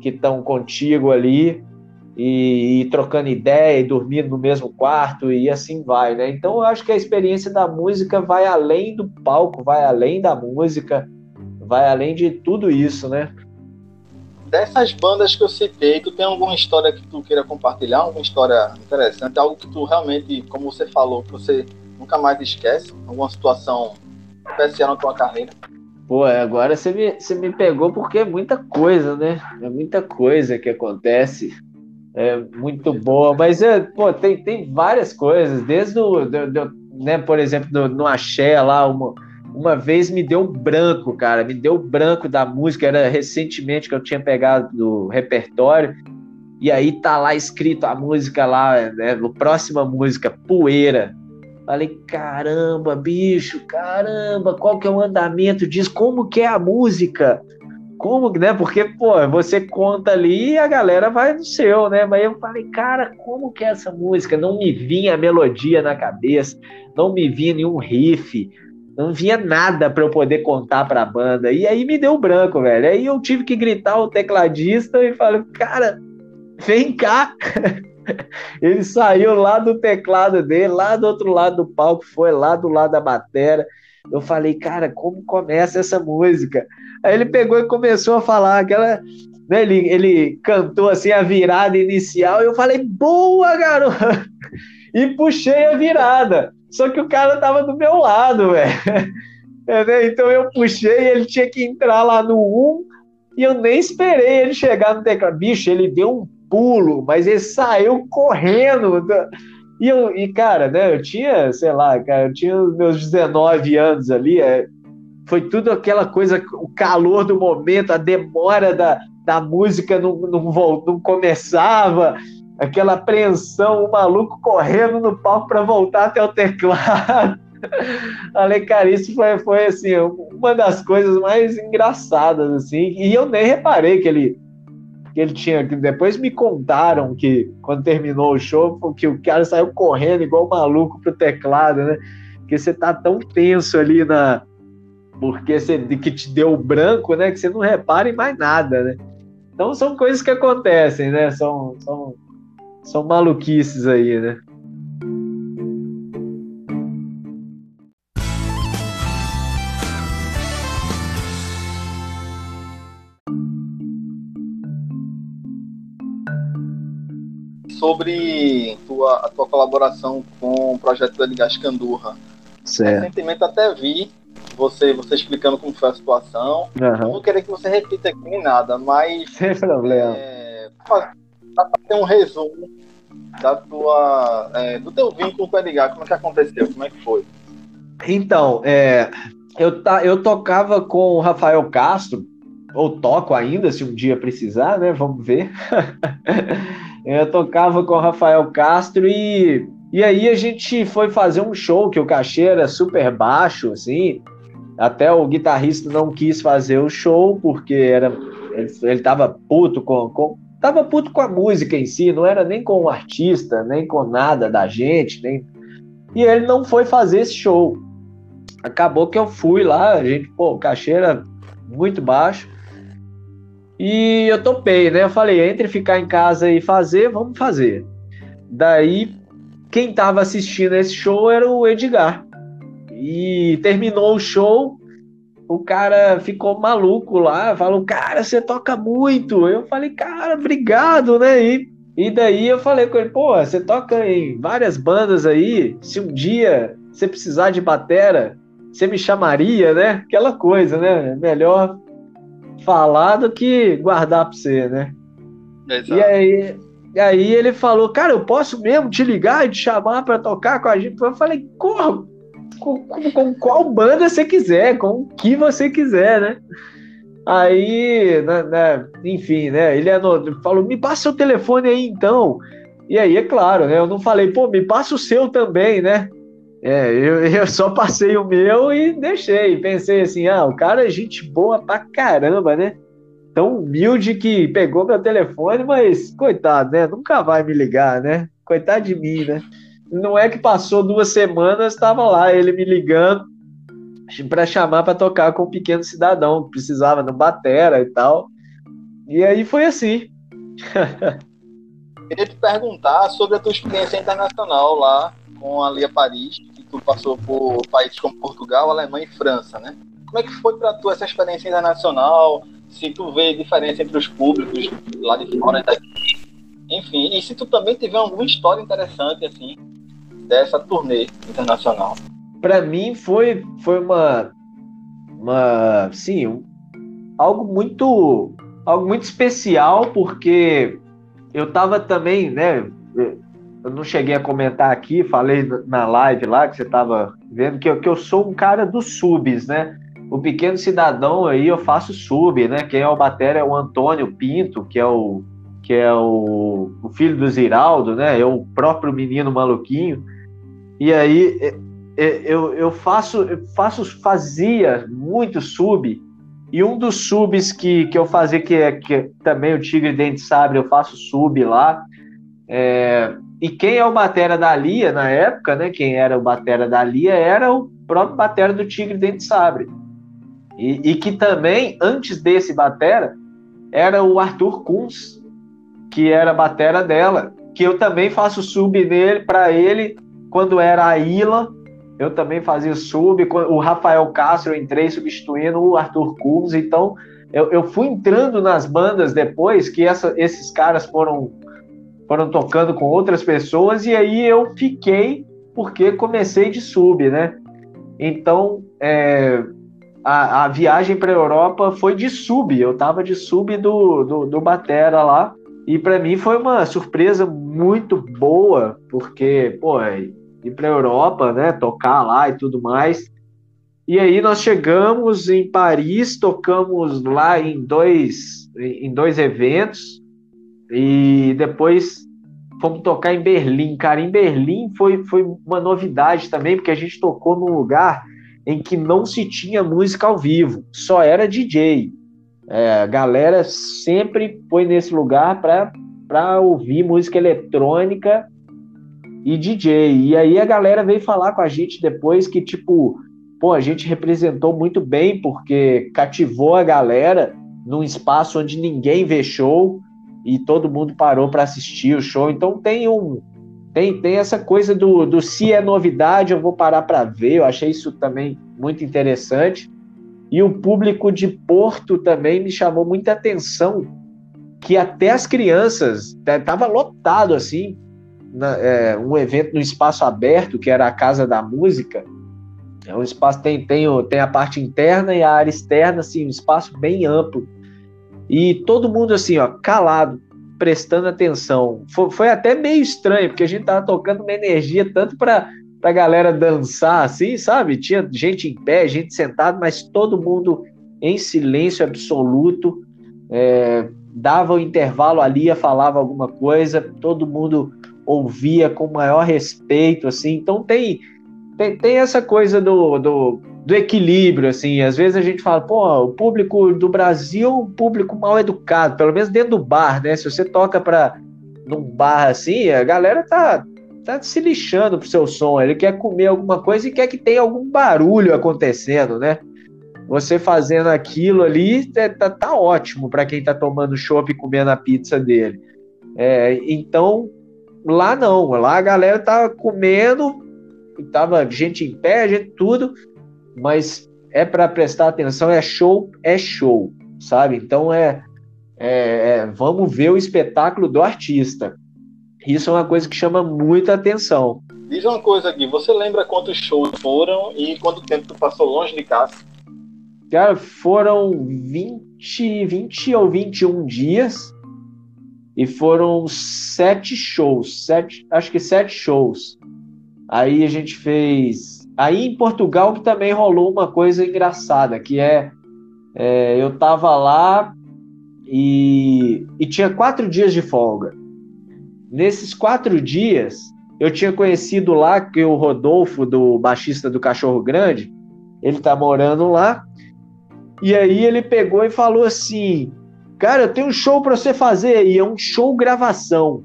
que estão contigo ali e, e, trocando ideia e dormindo no mesmo quarto e assim vai, né? Então eu acho que a experiência da música vai além do palco, vai além da música, vai além de tudo isso, né? Dessas bandas que eu citei, tu tem alguma história que tu queira compartilhar? Alguma história interessante? Algo que tu realmente, como você falou, que você nunca mais esquece? Alguma situação especial na tua carreira? Pô, agora você me, você me pegou porque é muita coisa, né? É muita coisa que acontece. É muito boa, mas é, pô, tem, tem várias coisas, desde o, do, do, né, por exemplo, no, no Axé lá, uma, uma vez me deu branco, cara, me deu branco da música, era recentemente que eu tinha pegado do repertório, e aí tá lá escrito a música lá, né, próxima música, Poeira. Falei, caramba, bicho, caramba, qual que é o andamento disso? Como que é a música? Como, né? Porque, pô, você conta ali e a galera vai no seu, né? Mas eu falei, cara, como que é essa música? Não me vinha a melodia na cabeça, não me vinha nenhum riff, não vinha nada para eu poder contar para a banda. E aí me deu branco, velho. Aí eu tive que gritar o tecladista e falei, cara, vem cá. Ele saiu lá do teclado dele, lá do outro lado do palco, foi lá do lado da batera. Eu falei, cara, como começa essa música? Aí ele pegou e começou a falar aquela. Né, ele, ele cantou assim a virada inicial e eu falei, boa, garoto! E puxei a virada. Só que o cara tava do meu lado, velho. É, então eu puxei, ele tinha que entrar lá no 1 e eu nem esperei ele chegar no teclado. Bicho, ele deu um pulo, mas ele saiu correndo. E, eu, e cara, né, eu tinha, sei lá, cara, eu tinha meus 19 anos ali, é, foi tudo aquela coisa, o calor do momento, a demora da, da música não, não, não começava, aquela apreensão, o maluco correndo no palco para voltar até o teclado. Falei, cara, isso foi, foi assim, uma das coisas mais engraçadas, assim, e eu nem reparei que ele que ele tinha, que depois me contaram que quando terminou o show, que o cara saiu correndo igual maluco pro teclado, né? Que você tá tão tenso ali na porque você que te deu branco, né, que você não repara em mais nada, né? Então são coisas que acontecem, né? São, são são maluquices aí, né? Sobre tua, a tua colaboração com o projeto da Ligas Candurra. Certo. Recentemente até vi você, você explicando como foi a situação. Uhum. Não vou querer que você repita aqui nem nada, mas. Sem problema. É, para ter um resumo da tua, é, do teu vínculo com o Edgar, como é que aconteceu, como é que foi? Então, é, eu, tá, eu tocava com o Rafael Castro, ou toco ainda, se um dia precisar, né? Vamos ver. eu tocava com o Rafael Castro e, e aí a gente foi fazer um show que o cachê era super baixo, assim. Até o guitarrista não quis fazer o show porque era ele, ele tava puto com, com tava puto com a música em si, não era nem com o artista, nem com nada da gente, nem e ele não foi fazer esse show. Acabou que eu fui lá, a gente, pô, o cachê era muito baixo. E eu topei, né? Eu falei, entre ficar em casa e fazer, vamos fazer. Daí, quem estava assistindo esse show era o Edgar. E terminou o show, o cara ficou maluco lá, falou, cara, você toca muito. Eu falei, cara, obrigado, né? E, e daí eu falei com ele, pô, você toca em várias bandas aí, se um dia você precisar de batera, você me chamaria, né? Aquela coisa, né? Melhor falar do que guardar para você, né? Exato. E aí, e aí ele falou, cara, eu posso mesmo te ligar e te chamar para tocar com a gente? Eu falei, corra, com, com, com, qual banda você quiser, com o que você quiser, né? Aí, né, né, enfim, né? Ele falou, me passa seu telefone aí então. E aí, é claro, né? Eu não falei, pô, me passa o seu também, né? É, eu, eu só passei o meu e deixei. Pensei assim, ah, o cara é gente boa pra caramba, né? Tão humilde que pegou meu telefone, mas coitado, né? Nunca vai me ligar, né? Coitado de mim, né? Não é que passou duas semanas, estava lá ele me ligando para chamar para tocar com o pequeno cidadão, que precisava no batera e tal. E aí foi assim. Queria te perguntar sobre a tua experiência internacional lá com a Lia Paris, que tu passou por países como Portugal, Alemanha e França, né? Como é que foi para tu essa experiência internacional? Se tu vê diferença entre os públicos lá de fora e daqui? Enfim, e se tu também tiver alguma história interessante assim dessa turnê internacional? Para mim foi foi uma uma sim, um, algo muito algo muito especial porque eu tava também, né, eu não cheguei a comentar aqui, falei na live lá que você estava vendo que eu, que eu sou um cara dos subs, né? O pequeno cidadão aí eu faço sub, né? Quem é o batera é o Antônio Pinto, que é o que é o, o filho do Ziraldo, né? É o próprio menino maluquinho. E aí é, é, eu, eu faço eu faço fazia muito sub e um dos subs que, que eu fazia que é que também o Tigre Dente Sabre eu faço sub lá é, e quem é o batera da Lia na época, né? Quem era o batera da Lia era o próprio batera do Tigre Dente Sabre. E, e, que também, antes desse batera, era o Arthur Kunz, que era batera dela. Que eu também faço sub nele para ele quando era a Ila. Eu também fazia sub. O Rafael Castro eu entrei substituindo o Arthur Kunz. Então, eu, eu fui entrando nas bandas depois que essa, esses caras foram foram tocando com outras pessoas e aí eu fiquei porque comecei de sub, né? Então é, a, a, viagem para a Europa foi de sub, eu tava de sub do, do, do Batera lá e para mim foi uma surpresa muito boa porque pô ir para a Europa, né? Tocar lá e tudo mais. E aí nós chegamos em Paris, tocamos lá em dois em dois eventos e depois fomos tocar em Berlim. Cara, em Berlim foi, foi uma novidade também, porque a gente tocou num lugar em que não se tinha música ao vivo, só era DJ. É, a galera sempre foi nesse lugar para ouvir música eletrônica e DJ. E aí a galera veio falar com a gente depois que, tipo, pô, a gente representou muito bem, porque cativou a galera num espaço onde ninguém vê show e todo mundo parou para assistir o show. Então tem um tem, tem essa coisa do, do se é novidade, eu vou parar para ver. Eu achei isso também muito interessante. E o público de Porto também me chamou muita atenção, que até as crianças estava lotado assim, na, é, um evento no espaço aberto que era a Casa da Música. É um espaço tem tem, tem a parte interna e a área externa, assim, um espaço bem amplo e todo mundo assim, ó, calado, prestando atenção. Foi, foi até meio estranho, porque a gente tava tocando uma energia tanto para a galera dançar, assim, sabe? Tinha gente em pé, gente sentada, mas todo mundo em silêncio absoluto. É, dava o intervalo ali, falava alguma coisa, todo mundo ouvia com maior respeito, assim. Então tem tem, tem essa coisa do, do do equilíbrio, assim. Às vezes a gente fala, pô, o público do Brasil um público mal educado, pelo menos dentro do bar, né? Se você toca para num bar assim, a galera tá, tá se lixando pro seu som. Ele quer comer alguma coisa e quer que tenha algum barulho acontecendo, né? Você fazendo aquilo ali é, tá, tá ótimo para quem tá tomando chopp e comendo a pizza dele. É, então, lá não, lá a galera tá comendo, tava gente em pé, gente tudo, mas é para prestar atenção, é show, é show, sabe? Então é, é, é, vamos ver o espetáculo do artista. Isso é uma coisa que chama muita atenção. Diz uma coisa aqui, você lembra quantos shows foram e quanto tempo tu passou longe de casa? Cara, foram 20, 20 ou 21 dias. e foram sete shows, sete, acho que sete shows. Aí a gente fez. Aí em Portugal que também rolou uma coisa engraçada, que é, é eu tava lá e, e tinha quatro dias de folga. Nesses quatro dias, eu tinha conhecido lá que o Rodolfo, do baixista do Cachorro Grande, ele tá morando lá. E aí ele pegou e falou assim: Cara, eu tenho um show para você fazer e é um show gravação.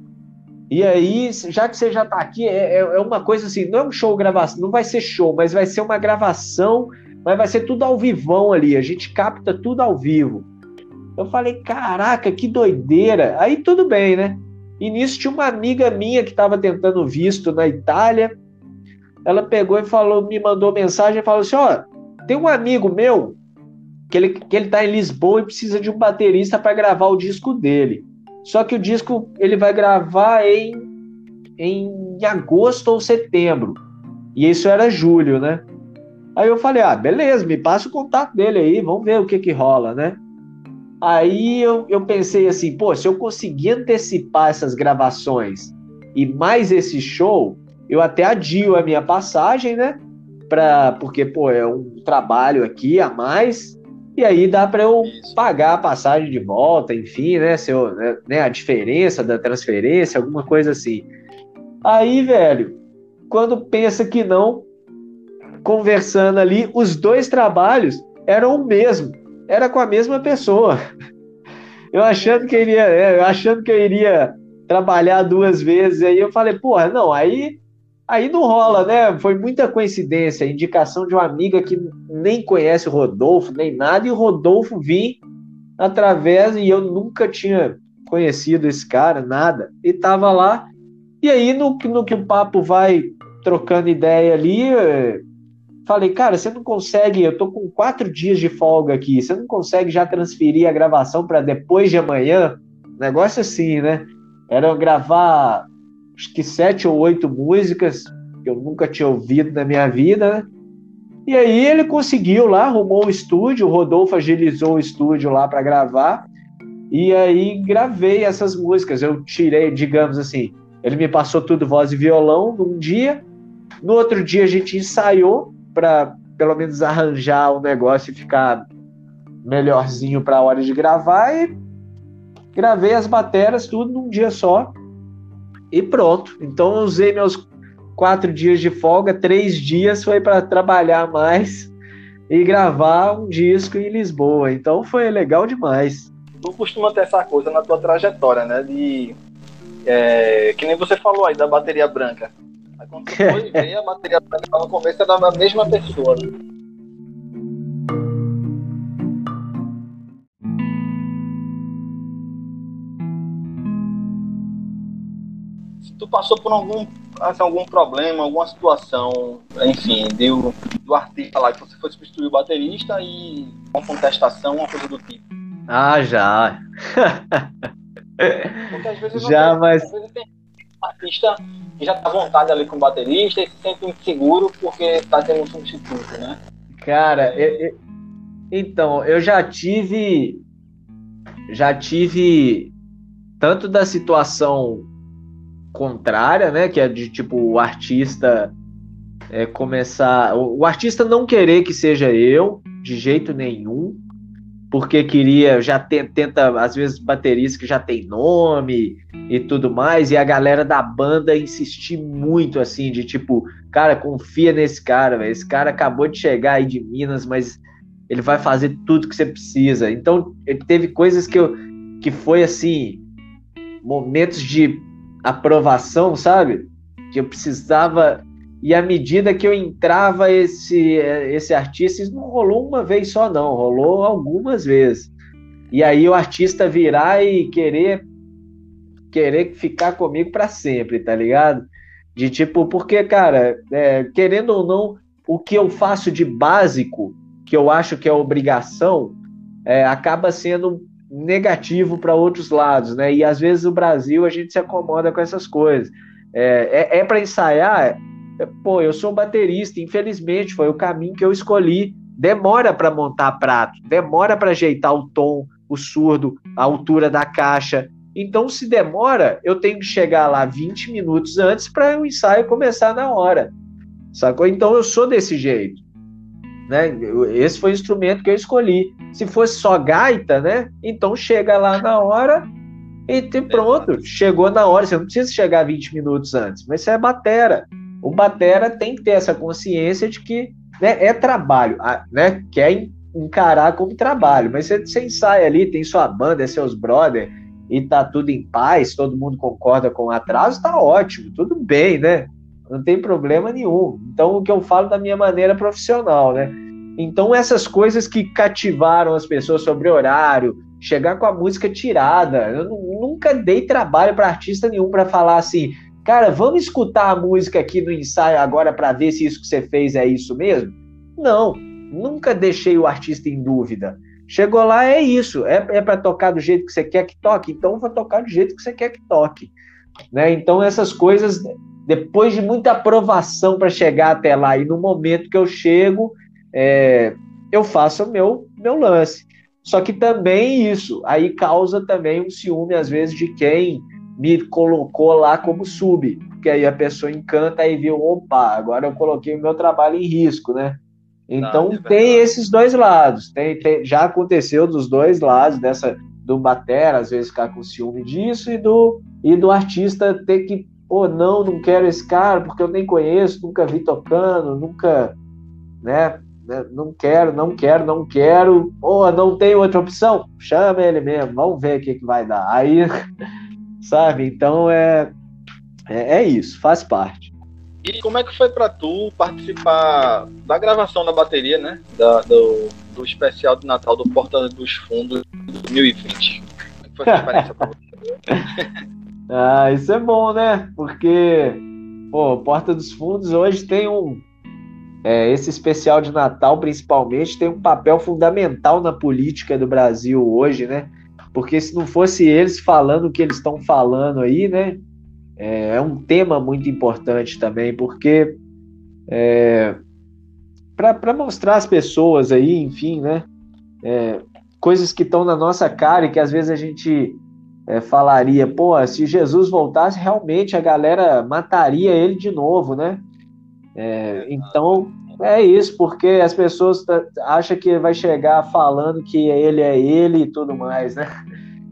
E aí, já que você já tá aqui, é, é, é uma coisa assim, não é um show gravação, não vai ser show, mas vai ser uma gravação, mas vai ser tudo ao vivão ali, a gente capta tudo ao vivo. Eu falei, caraca, que doideira. Aí tudo bem, né? E nisso tinha uma amiga minha que estava tentando visto na Itália. Ela pegou e falou, me mandou mensagem e falou assim: ó, tem um amigo meu que ele, que ele tá em Lisboa e precisa de um baterista para gravar o disco dele. Só que o disco ele vai gravar em, em agosto ou setembro. E isso era julho, né? Aí eu falei, ah, beleza, me passa o contato dele aí, vamos ver o que que rola, né? Aí eu, eu pensei assim, pô, se eu conseguir antecipar essas gravações e mais esse show, eu até adio a minha passagem, né? Pra, porque, pô, é um trabalho aqui a mais e aí dá para eu Isso. pagar a passagem de volta, enfim, né, se eu, né, a diferença da transferência, alguma coisa assim. Aí, velho, quando pensa que não, conversando ali, os dois trabalhos eram o mesmo, era com a mesma pessoa. Eu achando que eu iria, é, achando que eu iria trabalhar duas vezes, aí eu falei, porra, não, aí Aí não rola, né? Foi muita coincidência, indicação de uma amiga que nem conhece o Rodolfo, nem nada, e o Rodolfo vir através, e eu nunca tinha conhecido esse cara, nada, e tava lá. E aí, no, no que o papo vai trocando ideia ali, falei, cara, você não consegue, eu tô com quatro dias de folga aqui, você não consegue já transferir a gravação para depois de amanhã? Negócio assim, né? Era gravar acho que sete ou oito músicas que eu nunca tinha ouvido na minha vida. Né? E aí ele conseguiu lá, arrumou o estúdio, o Rodolfo agilizou o estúdio lá para gravar. E aí gravei essas músicas. Eu tirei, digamos assim, ele me passou tudo voz e violão num dia. No outro dia a gente ensaiou para pelo menos arranjar o negócio e ficar melhorzinho para a hora de gravar e gravei as bateras tudo num dia só e pronto. Então usei meus quatro dias de folga, três dias foi para trabalhar mais e gravar um disco em Lisboa. Então foi legal demais. Tu costuma ter essa coisa na tua trajetória, né? De é, que nem você falou aí da bateria branca. Aí quando tu foi ver, a bateria branca no começo era da mesma pessoa. Né? Tu passou por algum, assim, algum problema, alguma situação, enfim, deu do artista lá que você foi substituir o baterista e uma contestação, uma coisa do tipo. Ah, já. Porque às vezes já, tem, mas às vezes tem artista que já tá à vontade ali com o baterista e se sente inseguro porque tá tendo um substituto, né? Cara, eu, eu, então, eu já tive já tive tanto da situação contrária, né? Que é de tipo o artista é, começar. O, o, artista não querer que seja eu, de jeito nenhum, porque queria, já tenta, às vezes, baterista que já tem nome e tudo mais, e a galera da banda insistir muito assim, de tipo, cara, confia nesse cara, véio. esse cara acabou de chegar aí de Minas, mas ele vai fazer tudo que você precisa. Então, teve coisas que eu que foi assim, momentos de aprovação, sabe? Que eu precisava. E à medida que eu entrava esse, esse artista, isso não rolou uma vez só, não, rolou algumas vezes. E aí o artista virar e querer querer ficar comigo para sempre, tá ligado? De tipo, porque, cara, é, querendo ou não, o que eu faço de básico, que eu acho que é obrigação, é, acaba sendo negativo para outros lados, né? E às vezes o Brasil a gente se acomoda com essas coisas. É, é, é para ensaiar, é, pô, eu sou baterista, infelizmente foi o caminho que eu escolhi. Demora para montar prato, demora para ajeitar o tom, o surdo, a altura da caixa. Então, se demora, eu tenho que chegar lá 20 minutos antes para o ensaio começar na hora. Sacou? Então, eu sou desse jeito. Né? Esse foi o instrumento que eu escolhi. Se fosse só gaita, né? Então chega lá na hora e pronto, chegou na hora. Você não precisa chegar 20 minutos antes, mas você é batera. O batera tem que ter essa consciência de que né, é trabalho, né? Quer encarar como trabalho, mas você, você ensaia ali, tem sua banda, é seus brother, e tá tudo em paz, todo mundo concorda com o atraso, tá ótimo, tudo bem, né? Não tem problema nenhum. Então, o que eu falo da minha maneira profissional, né? Então, essas coisas que cativaram as pessoas sobre horário, chegar com a música tirada, eu nunca dei trabalho para artista nenhum para falar assim, cara, vamos escutar a música aqui no ensaio agora para ver se isso que você fez é isso mesmo? Não, nunca deixei o artista em dúvida. Chegou lá, é isso, é, é para tocar do jeito que você quer que toque, então vou tocar do jeito que você quer que toque. Né? Então, essas coisas, depois de muita aprovação para chegar até lá, e no momento que eu chego, é, eu faço o meu, meu lance. Só que também isso, aí causa também um ciúme, às vezes, de quem me colocou lá como sub, porque aí a pessoa encanta e viu, opa, agora eu coloquei o meu trabalho em risco, né? Então é tem esses dois lados, tem, tem, já aconteceu dos dois lados, dessa do batera às vezes ficar com ciúme disso e do e do artista ter que, pô, não, não quero esse cara porque eu nem conheço, nunca vi tocando, nunca, né? né não quero, não quero, não quero, pô, não tem outra opção, chama ele mesmo, vamos ver o que, que vai dar. Aí sabe? Então é, é, é isso, faz parte. E como é que foi para tu participar da gravação da bateria, né? Da, do, do especial de Natal do Porta dos Fundos 2020? Como é que foi essa experiência pra você? Ah, isso é bom, né? Porque, pô, Porta dos Fundos hoje tem um. É, esse especial de Natal, principalmente, tem um papel fundamental na política do Brasil hoje, né? porque se não fosse eles falando o que eles estão falando aí, né? É, é, um tema muito importante também, porque é, para mostrar às pessoas aí, enfim, né? É, coisas que estão na nossa cara e que às vezes a gente é, falaria, pô, se Jesus voltasse, realmente a galera mataria ele de novo, né? É, então, é isso, porque as pessoas acham que vai chegar falando que ele é ele e tudo mais, né?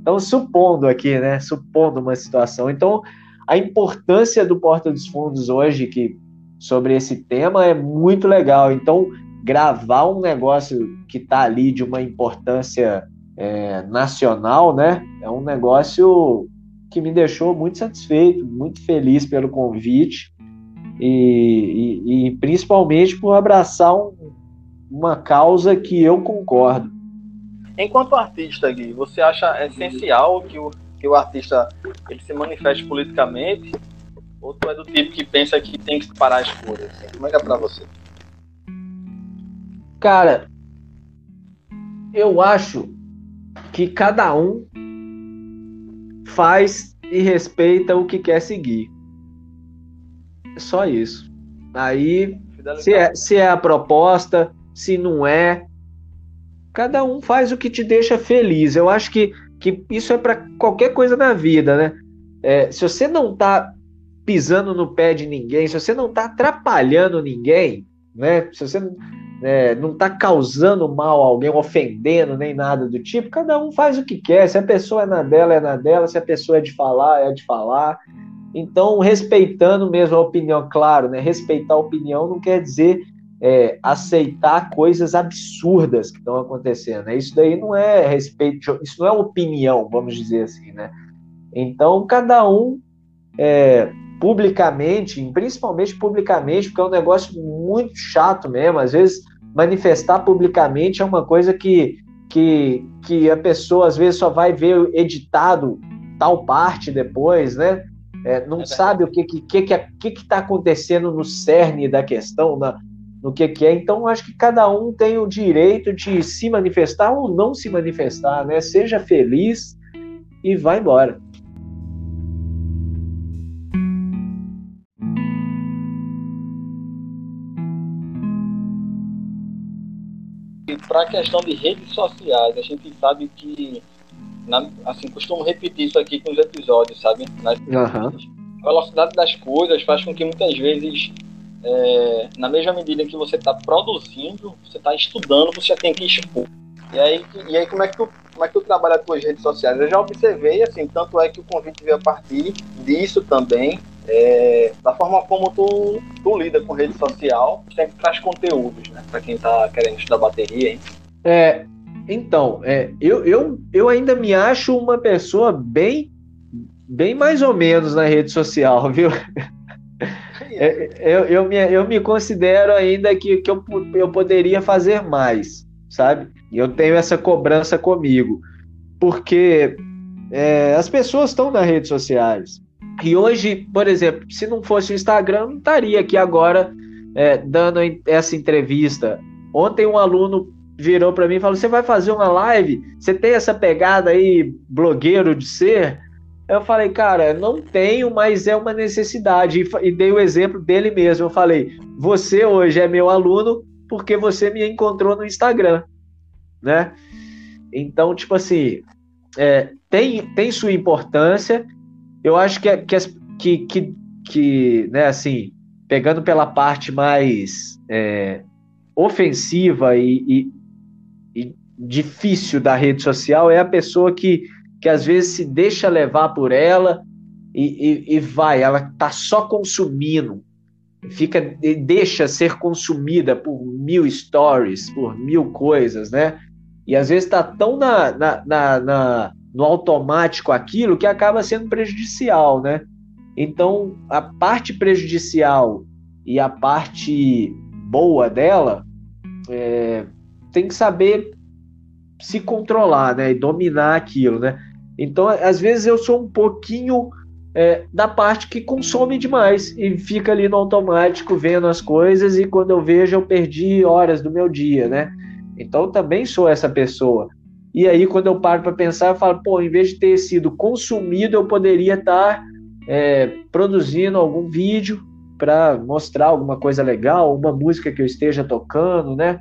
Então, supondo aqui, né? Supondo uma situação. Então, a importância do Porta dos Fundos hoje, que sobre esse tema, é muito legal. Então, gravar um negócio que está ali de uma importância é, nacional, né? É um negócio que me deixou muito satisfeito, muito feliz pelo convite e, e, e principalmente por abraçar um, uma causa que eu concordo. Enquanto artista, Gui, você acha essencial que o, que o artista ele se manifeste politicamente? Ou tu é do tipo que pensa que tem que parar as coisas? Como é que é pra você? Cara, eu acho que cada um faz e respeita o que quer seguir. Só isso. Aí, se é, se é a proposta, se não é, cada um faz o que te deixa feliz. Eu acho que, que isso é para qualquer coisa na vida, né? É, se você não tá pisando no pé de ninguém, se você não tá atrapalhando ninguém, né? Se você é, não tá causando mal a alguém, ofendendo, nem nada do tipo, cada um faz o que quer. Se a pessoa é na dela, é na dela. Se a pessoa é de falar, é de falar. Então, respeitando mesmo a opinião, claro, né? Respeitar a opinião não quer dizer é, aceitar coisas absurdas que estão acontecendo. Né? Isso daí não é respeito, isso não é opinião, vamos dizer assim, né? Então, cada um é, publicamente, principalmente publicamente, porque é um negócio muito chato mesmo. Às vezes, manifestar publicamente é uma coisa que, que, que a pessoa às vezes só vai ver editado tal parte depois, né? é, não é sabe o que que que que que está acontecendo no cerne da questão, na, no que que é. Então acho que cada um tem o direito de se manifestar ou não se manifestar, né? Seja feliz e vá embora. Questão de redes sociais, a gente sabe que na, assim, costumo repetir isso aqui com os episódios, sabe? Nas, Aham. A velocidade das coisas faz com que muitas vezes, é, na mesma medida que você está produzindo, você está estudando, você já tem que expor. E aí, e aí como, é que tu, como é que tu trabalha as tuas redes sociais? Eu já observei, assim, tanto é que o convite veio a partir disso também, é, da forma como tu, tu lida com rede social, sempre traz conteúdos, né? Para quem está querendo estudar bateria, hein? É, então, é, eu, eu, eu ainda me acho uma pessoa bem, bem mais ou menos na rede social, viu? É, eu, eu, me, eu me considero ainda que, que eu, eu poderia fazer mais, sabe? E eu tenho essa cobrança comigo, porque é, as pessoas estão nas redes sociais. E hoje, por exemplo, se não fosse o Instagram, eu não estaria aqui agora é, dando essa entrevista. Ontem um aluno virou para mim e falou: Você vai fazer uma live? Você tem essa pegada aí, blogueiro de ser? Eu falei, cara, não tenho, mas é uma necessidade. E, dei o exemplo dele mesmo. Eu falei: Você hoje é meu aluno porque você me encontrou no Instagram, né? Então, tipo assim, é, tem, tem sua importância. Eu acho que, que, que, que, que né, assim, pegando pela parte mais é, ofensiva e, e, difícil da rede social, é a pessoa que, que às vezes se deixa levar por ela e, e vai, ela tá só consumindo, fica deixa ser consumida por mil stories, por mil coisas, né? E às vezes está tão na, na, na, na, no automático aquilo que acaba sendo prejudicial, né? Então, a parte prejudicial e a parte boa dela é, tem que saber se controlar, né? E dominar aquilo, né? Então, às vezes eu sou um pouquinho é, da parte que consome demais e fica ali no automático vendo as coisas e quando eu vejo eu perdi horas do meu dia, né? Então também sou essa pessoa. E aí quando eu paro para pensar, eu falo, pô, em vez de ter sido consumido, eu poderia estar é, produzindo algum vídeo para mostrar alguma coisa legal, uma música que eu esteja tocando, né?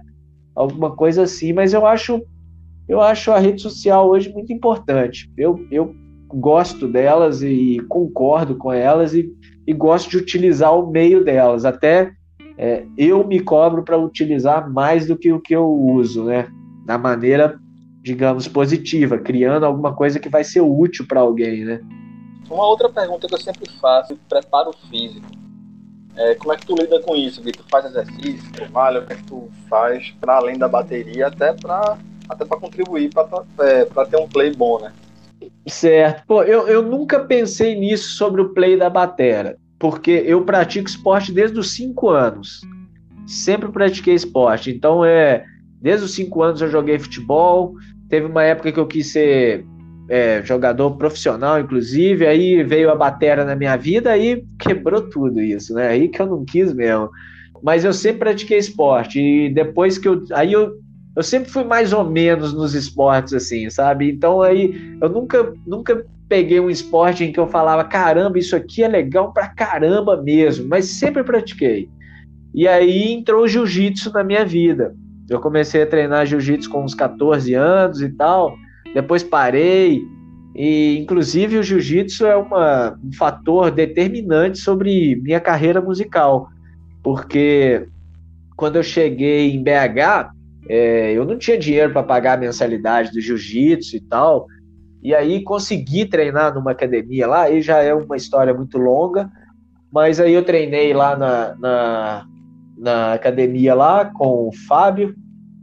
Alguma coisa assim. Mas eu acho, eu acho a rede social hoje muito importante. Eu, eu gosto delas e concordo com elas e, e gosto de utilizar o meio delas. Até é, eu me cobro para utilizar mais do que o que eu uso, né? Da maneira, digamos, positiva, criando alguma coisa que vai ser útil para alguém, né? Uma outra pergunta que eu sempre faço, preparo físico. É, como é que tu lida com isso, Vitor? Tu faz exercício, tu malha, o que é que tu faz para além da bateria, até para até para contribuir para é, ter um play bom, né? Certo. Pô, eu, eu nunca pensei nisso sobre o play da batera porque eu pratico esporte desde os cinco anos. Sempre pratiquei esporte. Então, é, desde os cinco anos eu joguei futebol. Teve uma época que eu quis ser é, jogador profissional, inclusive. Aí veio a batera na minha vida, aí quebrou tudo isso, né? Aí que eu não quis mesmo. Mas eu sempre pratiquei esporte. E depois que eu. Aí eu, eu sempre fui mais ou menos nos esportes, assim, sabe? Então aí eu nunca, nunca peguei um esporte em que eu falava, caramba, isso aqui é legal pra caramba mesmo, mas sempre pratiquei. E aí entrou o jiu-jitsu na minha vida. Eu comecei a treinar jiu-jitsu com uns 14 anos e tal, depois parei, e inclusive o jiu-jitsu é uma, um fator determinante sobre minha carreira musical, porque quando eu cheguei em BH, é, eu não tinha dinheiro para pagar a mensalidade do jiu-jitsu e tal, e aí consegui treinar numa academia lá, e já é uma história muito longa, mas aí eu treinei lá na, na, na academia lá com o Fábio,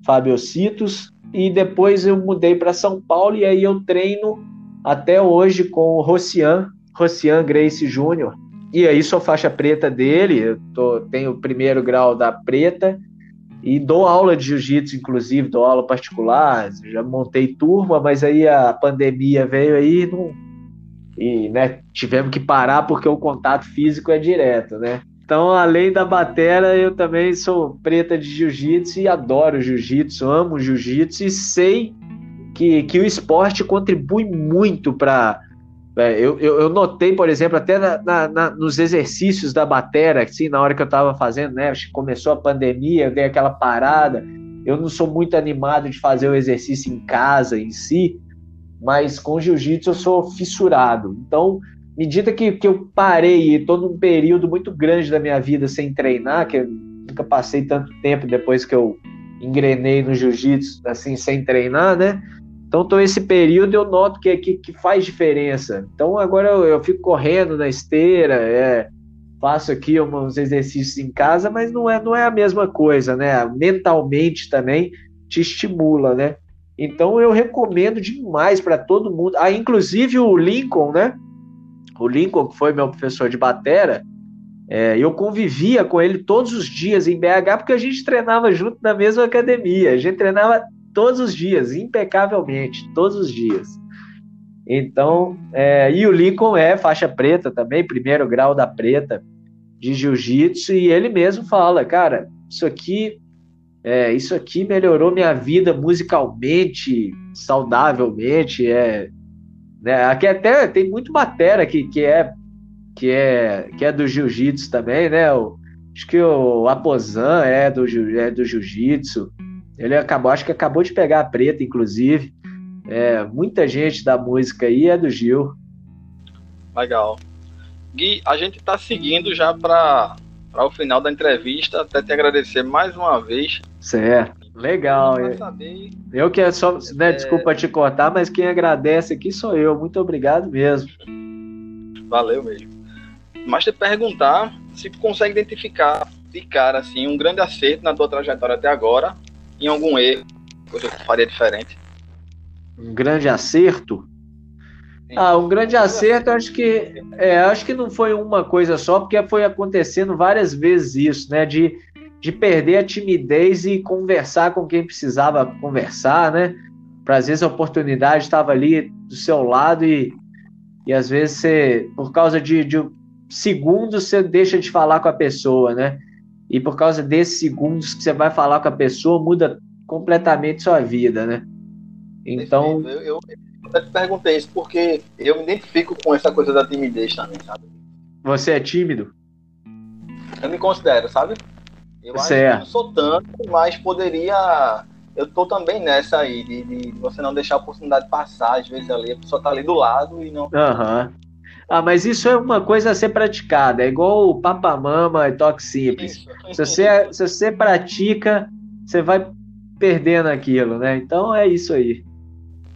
Fábio Citos, e depois eu mudei para São Paulo e aí eu treino até hoje com o Rocian, Rocian Grace Júnior. E aí sou faixa preta dele, eu tô, tenho o primeiro grau da preta e dou aula de jiu-jitsu, inclusive, dou aula particular, já montei turma, mas aí a pandemia veio aí não, e né, tivemos que parar porque o contato físico é direto, né? Então, além da batera, eu também sou preta de jiu-jitsu e adoro jiu-jitsu, amo jiu-jitsu e sei que, que o esporte contribui muito para é, eu, eu, eu, notei, por exemplo, até na, na, na, nos exercícios da batera, assim, na hora que eu estava fazendo, né? Começou a pandemia, eu dei aquela parada. Eu não sou muito animado de fazer o exercício em casa em si, mas com jiu-jitsu eu sou fissurado. Então, medida que, que eu parei e estou num período muito grande da minha vida sem treinar, que eu nunca passei tanto tempo depois que eu engrenei no jiu-jitsu, assim, sem treinar, né? Então, tô esse período eu noto que, que, que faz diferença. Então, agora eu, eu, fico correndo na esteira, é, faço aqui uns exercícios em casa, mas não é, não é a mesma coisa, né? Mentalmente também te estimula, né? Então, eu recomendo demais para todo mundo. Ah, inclusive o Lincoln, né? O Lincoln, que foi meu professor de batera, é, eu convivia com ele todos os dias em BH, porque a gente treinava junto na mesma academia. A gente treinava todos os dias, impecavelmente, todos os dias. Então, é, e o Lincoln é faixa preta também, primeiro grau da preta de jiu-jitsu, e ele mesmo fala, cara, isso aqui, é, isso aqui melhorou minha vida musicalmente, saudavelmente, é, né, aqui até tem muito batera que, que é que é que é do jiu-jitsu também, né? O, acho que o Aposan é do é do jiu-jitsu. Ele acabou, acho que acabou de pegar a preta, inclusive. É, muita gente da música aí é do Gil. Legal. Gui, a gente está seguindo já para o final da entrevista. Até te agradecer mais uma vez. Certo. Legal. Eu, saber, eu que é só, né, é... desculpa te cortar, mas quem agradece aqui sou eu. Muito obrigado mesmo. Valeu mesmo. Mas te perguntar se tu consegue identificar de cara assim um grande acerto na tua trajetória até agora em algum erro, coisa que tu faria diferente? Um grande acerto? Sim. Ah, um grande acerto, acho que é, acho que não foi uma coisa só, porque foi acontecendo várias vezes isso, né? De, de perder a timidez e conversar com quem precisava conversar, né? Para às vezes a oportunidade estava ali do seu lado e, e às vezes você, por causa de, de segundos, você deixa de falar com a pessoa, né? E por causa desses segundos que você vai falar com a pessoa, muda completamente sua vida, né? Então. Eu, eu, eu te perguntei isso porque eu me identifico com essa coisa da timidez também, sabe? Você é tímido? Eu me considero, sabe? Eu acho que não sou tanto, mas poderia. Eu tô também nessa aí, de, de você não deixar a oportunidade passar, às vezes ali, a pessoa tá ali do lado e não. Aham. Uhum. Ah, mas isso é uma coisa a ser praticada, é igual o papamama e toque simples. Se você, se você pratica, você vai perdendo aquilo, né? Então é isso aí.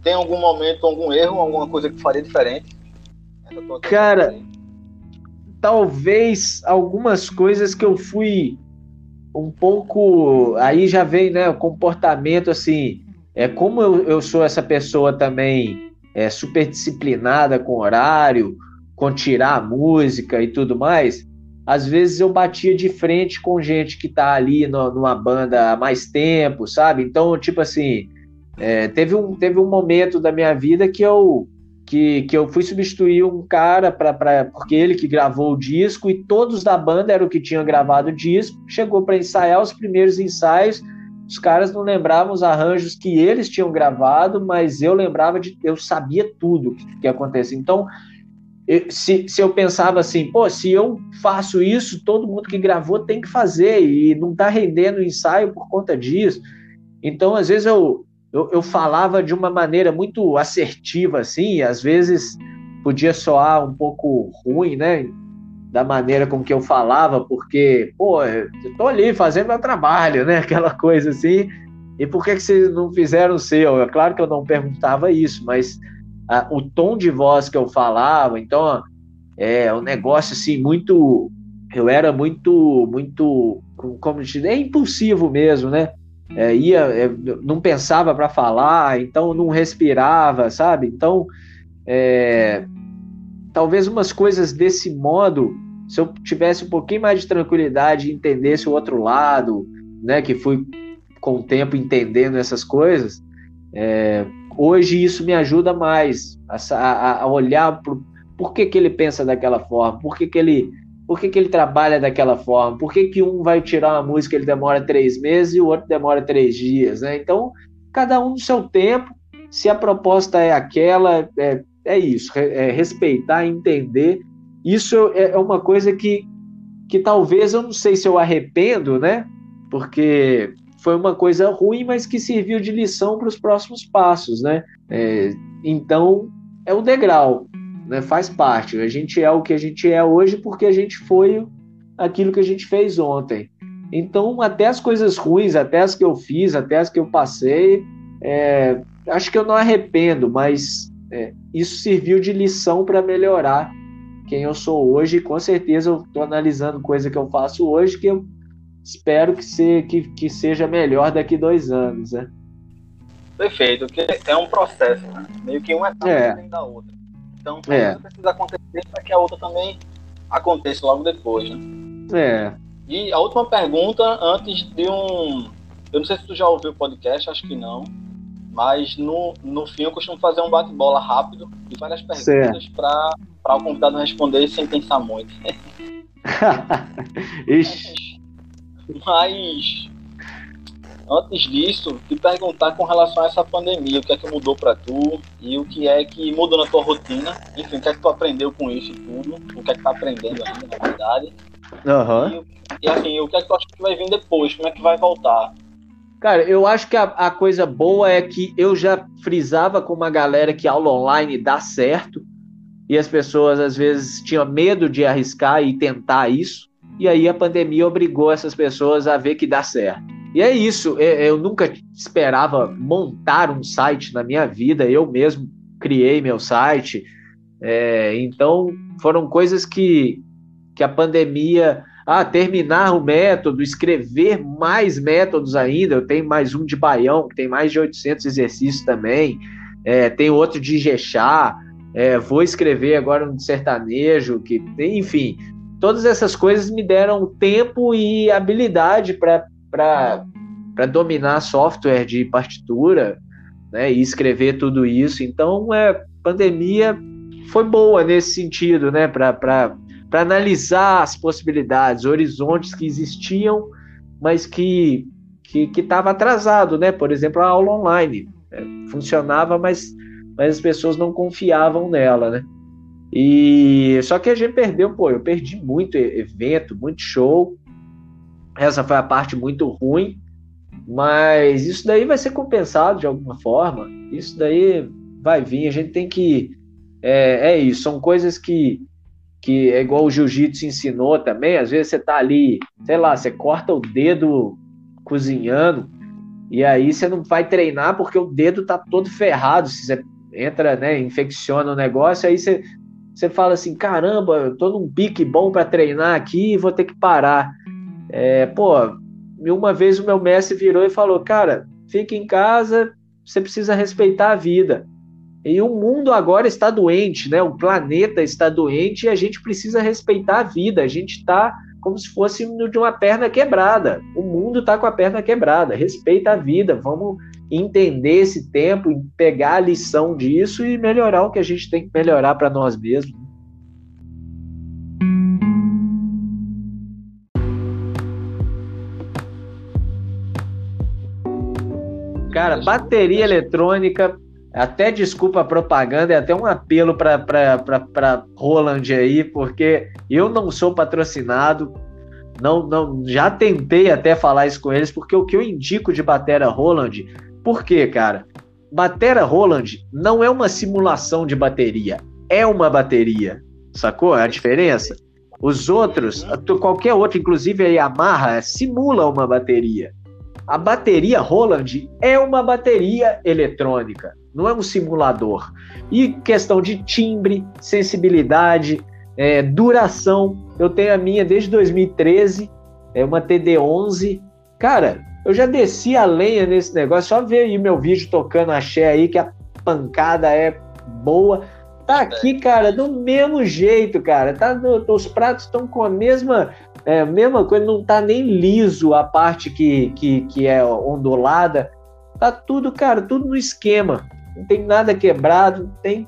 Tem algum momento, algum erro, alguma coisa que faria diferente? Cara, talvez algumas coisas que eu fui um pouco. Aí já vem, né? O comportamento assim. É como eu, eu sou essa pessoa também é, super disciplinada com horário, com tirar a música e tudo mais, às vezes eu batia de frente com gente que tá ali no, numa banda há mais tempo, sabe? Então, tipo assim, é, teve, um, teve um momento da minha vida que eu que, que eu fui substituir um cara para porque ele que gravou o disco e todos da banda eram que tinham gravado o disco. Chegou para ensaiar os primeiros ensaios, os caras não lembravam os arranjos que eles tinham gravado, mas eu lembrava de eu sabia tudo que, que acontecia. Então, se, se eu pensava assim, pô, se eu faço isso, todo mundo que gravou tem que fazer e não tá rendendo o ensaio por conta disso. Então, às vezes eu, eu, eu falava de uma maneira muito assertiva, assim, às vezes podia soar um pouco ruim, né? Da maneira com que eu falava, porque, pô, eu tô ali fazendo meu trabalho, né? Aquela coisa assim. E por que, que vocês não fizeram o seu? É claro que eu não perguntava isso, mas a, o tom de voz que eu falava, então é um negócio assim muito eu era muito muito como dizer, é impulsivo mesmo, né? É, ia, é, não pensava para falar, então não respirava, sabe? Então, é, talvez umas coisas desse modo, se eu tivesse um pouquinho mais de tranquilidade e entendesse o outro lado, né? Que fui com o tempo entendendo essas coisas, é, Hoje isso me ajuda mais a, a, a olhar pro, por que, que ele pensa daquela forma, por que, que ele por que, que ele trabalha daquela forma, por que, que um vai tirar uma música ele demora três meses e o outro demora três dias, né? Então, cada um no seu tempo, se a proposta é aquela, é, é isso, é respeitar, entender. Isso é, é uma coisa que, que talvez eu não sei se eu arrependo, né? Porque foi uma coisa ruim, mas que serviu de lição para os próximos passos, né? É, então, é o degrau, né? faz parte. A gente é o que a gente é hoje porque a gente foi aquilo que a gente fez ontem. Então, até as coisas ruins, até as que eu fiz, até as que eu passei, é, acho que eu não arrependo, mas é, isso serviu de lição para melhorar quem eu sou hoje. Com certeza eu estou analisando coisa que eu faço hoje que eu espero que, se, que, que seja melhor daqui dois anos, né? Perfeito, porque é um processo, né? meio que uma etapa é. da outra. Então, é. precisa acontecer para que a outra também aconteça logo depois, né? É. E a última pergunta, antes de um. Eu não sei se tu já ouviu o podcast, acho que não. Mas no, no fim eu costumo fazer um bate-bola rápido e várias perguntas para o convidado responder sem pensar muito. Ixi. Mas antes disso, te perguntar com relação a essa pandemia, o que é que mudou para tu e o que é que mudou na tua rotina, enfim, o que é que tu aprendeu com isso tudo, o que é que tá aprendendo ainda, na verdade. Uhum. E, e assim, o que é que tu acha que vai vir depois, como é que vai voltar? Cara, eu acho que a, a, coisa boa é que eu já frisava com uma galera que aula online dá certo e as pessoas às vezes tinham medo de arriscar e tentar isso. E aí a pandemia obrigou essas pessoas a ver que dá certo. E é isso, eu nunca esperava montar um site na minha vida, eu mesmo criei meu site. É, então foram coisas que, que a pandemia ah, terminar o método, escrever mais métodos ainda. Eu tenho mais um de Baião, que tem mais de 800 exercícios também. É, tem outro de Jexá. É, vou escrever agora um de sertanejo, que enfim, todas essas coisas me deram tempo e habilidade para dominar software de partitura né, e escrever tudo isso. Então, é, pandemia foi boa nesse sentido, né, para para analisar as possibilidades, horizontes que existiam, mas que que estava atrasado, né? Por exemplo, a aula online né? funcionava, mas, mas as pessoas não confiavam nela, né? E só que a gente perdeu, pô, eu perdi muito evento, muito show. Essa foi a parte muito ruim, mas isso daí vai ser compensado de alguma forma. Isso daí vai vir. A gente tem que é, é isso. São coisas que que é igual o jiu-jitsu ensinou também, às vezes você tá ali, sei lá, você corta o dedo cozinhando, e aí você não vai treinar porque o dedo tá todo ferrado, se você entra, né, infecciona o negócio, aí você, você fala assim, caramba, eu tô num pique bom para treinar aqui e vou ter que parar. É, pô, uma vez o meu mestre virou e falou, cara, fica em casa, você precisa respeitar a vida. E o mundo agora está doente, né? O planeta está doente e a gente precisa respeitar a vida. A gente está como se fosse de uma perna quebrada. O mundo está com a perna quebrada. Respeita a vida. Vamos entender esse tempo, pegar a lição disso e melhorar o que a gente tem que melhorar para nós mesmos. Cara, bateria eletrônica até desculpa a propaganda, é até um apelo para Roland aí, porque eu não sou patrocinado, não, não já tentei até falar isso com eles, porque o que eu indico de Batera Roland, por quê, cara? Batera Roland não é uma simulação de bateria, é uma bateria, sacou a diferença? Os outros, qualquer outro, inclusive a Yamaha, simula uma bateria. A bateria Roland é uma bateria eletrônica não é um simulador. E questão de timbre, sensibilidade, é, duração. Eu tenho a minha desde 2013, é uma TD11. Cara, eu já desci a lenha nesse negócio. Só ver aí meu vídeo tocando axé aí, que a pancada é boa. Tá aqui, cara, do mesmo jeito, cara. Tá os pratos estão com a mesma, é, mesma coisa, não tá nem liso a parte que, que, que é ondulada. Tá tudo, cara, tudo no esquema não tem nada quebrado, não tem.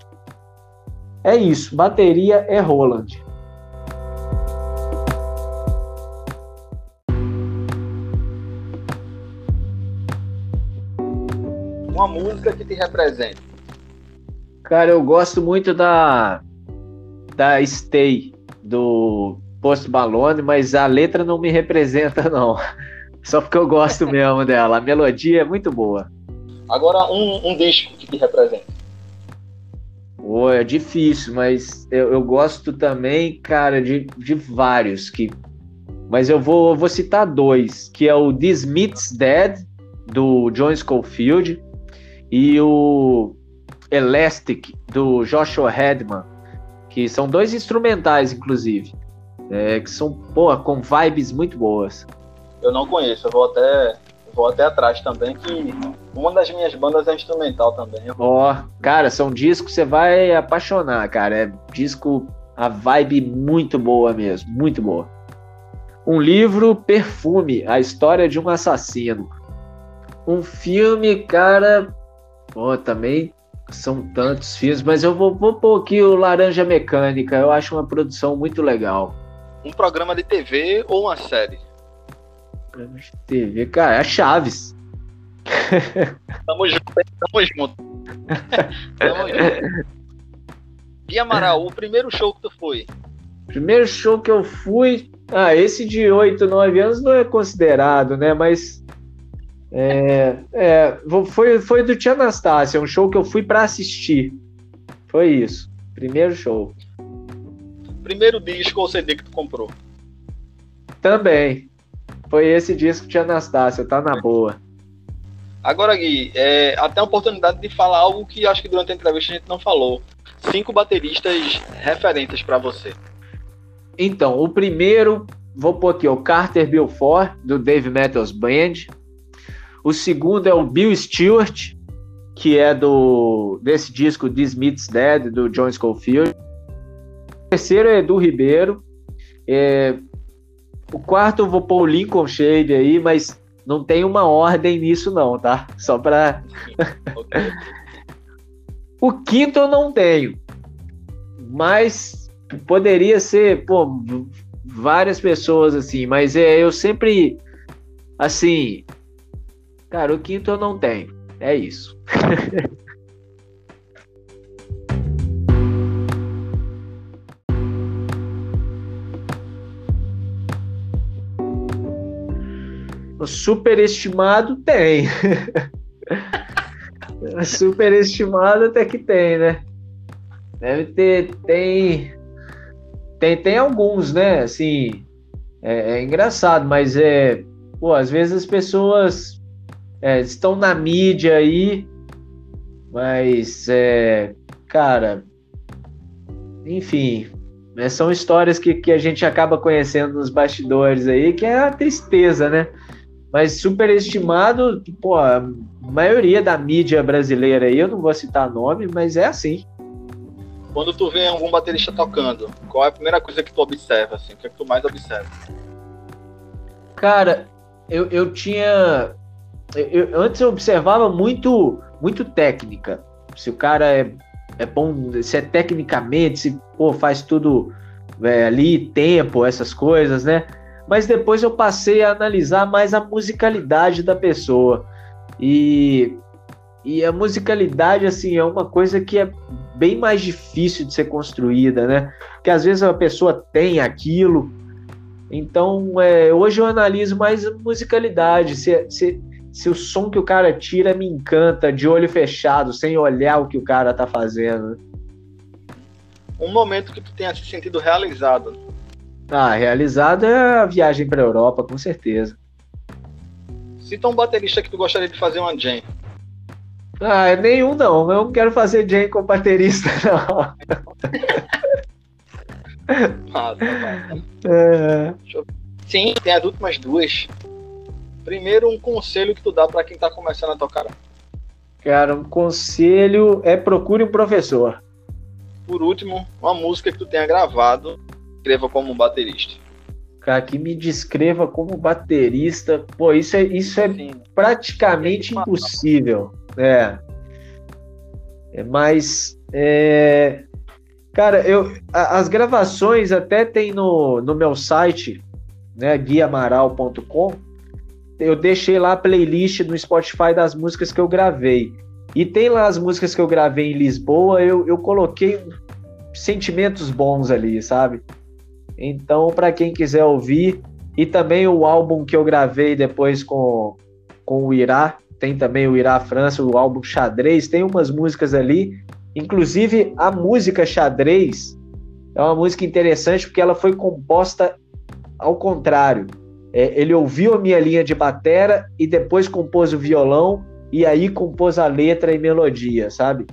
É isso, bateria é Roland. Uma música que te representa. Cara, eu gosto muito da da Stay do Post Malone, mas a letra não me representa não. Só porque eu gosto mesmo dela. A melodia é muito boa. Agora, um, um disco que te representa. Pô, é difícil, mas eu, eu gosto também, cara, de, de vários. que Mas eu vou, vou citar dois, que é o This Meets Dead, do John Schofield, e o Elastic, do Joshua Hedman, que são dois instrumentais, inclusive, é, que são, pô, com vibes muito boas. Eu não conheço, eu vou até vou até atrás também, que uma das minhas bandas é instrumental também. Ó, oh, cara, são discos que você vai apaixonar, cara. É disco, a vibe muito boa mesmo, muito boa. Um livro, Perfume, a história de um assassino. Um filme, cara, pô, também são tantos filmes, mas eu vou, vou pôr aqui o Laranja Mecânica, eu acho uma produção muito legal. Um programa de TV ou uma série? Programa de TV, cara, é Chaves. Tamo junto, tamo junto. tamo junto. E Amaral, o primeiro show que tu foi? Primeiro show que eu fui. Ah, esse de 8, 9 anos não é considerado, né? Mas é, é, foi, foi do Tia Anastácia, um show que eu fui para assistir. Foi isso. Primeiro show. Primeiro disco ou CD que tu comprou? Também. Foi esse disco Tia Anastácia, tá na boa. Agora, Gui, é, até a oportunidade de falar algo que acho que durante a entrevista a gente não falou. Cinco bateristas referentes para você. Então, o primeiro, vou pôr aqui, o Carter Belfort, do Dave Metals Band. O segundo é o Bill Stewart, que é do desse disco This Meets Dead, do John Scofield. O terceiro é Edu Ribeiro. É, o quarto eu vou pôr o Lincoln Shade aí, mas não tem uma ordem nisso não, tá? Só para O quinto eu não tenho. Mas poderia ser, pô, várias pessoas assim, mas é, eu sempre assim, Cara, o quinto eu não tenho. É isso. superestimado tem. superestimado até que tem, né? Deve ter, tem, tem, tem alguns, né? Assim, é, é engraçado, mas é, pô, às vezes as pessoas é, estão na mídia aí, mas, é, cara, enfim, né, são histórias que, que a gente acaba conhecendo nos bastidores aí, que é a tristeza, né? Mas superestimado, pô, a maioria da mídia brasileira aí, eu não vou citar nome, mas é assim. Quando tu vê algum baterista tocando, qual é a primeira coisa que tu observa, assim? O que é que tu mais observa? Cara, eu, eu tinha eu, antes eu observava muito, muito técnica. Se o cara é, é bom, se é tecnicamente, se pô, faz tudo é, ali, tempo, essas coisas, né? Mas depois eu passei a analisar mais a musicalidade da pessoa. E, e a musicalidade, assim, é uma coisa que é bem mais difícil de ser construída, né? Que às vezes a pessoa tem aquilo. Então, é, hoje eu analiso mais a musicalidade. Se, se, se o som que o cara tira me encanta de olho fechado, sem olhar o que o cara tá fazendo. Um momento que tu tenha se sentido realizado. Ah, realizado é a viagem pra Europa, com certeza. Cita um baterista que tu gostaria de fazer uma jam. Ah, é nenhum não. Eu não quero fazer jam com baterista, não. ah, tá, tá. É... Sim, tem as últimas duas. Primeiro, um conselho que tu dá para quem tá começando a tocar. Cara, um conselho é procure um professor. Por último, uma música que tu tenha gravado, escreva como um baterista. Cara, que me descreva como baterista. Pô, isso é, isso é Sim. praticamente é impossível. É. é mas, é... cara, eu, as gravações até tem no, no meu site, né, guiamaral.com eu deixei lá a playlist no Spotify das músicas que eu gravei. E tem lá as músicas que eu gravei em Lisboa, eu, eu coloquei sentimentos bons ali, sabe? Então, para quem quiser ouvir, E também o álbum que eu gravei depois com, com o Irá, tem também o Irá França, o álbum Xadrez, tem umas músicas ali. Inclusive, a música Xadrez é uma música interessante porque ela foi composta ao contrário. É, ele ouviu a minha linha de batera e depois compôs o violão e aí compôs a letra e melodia, sabe?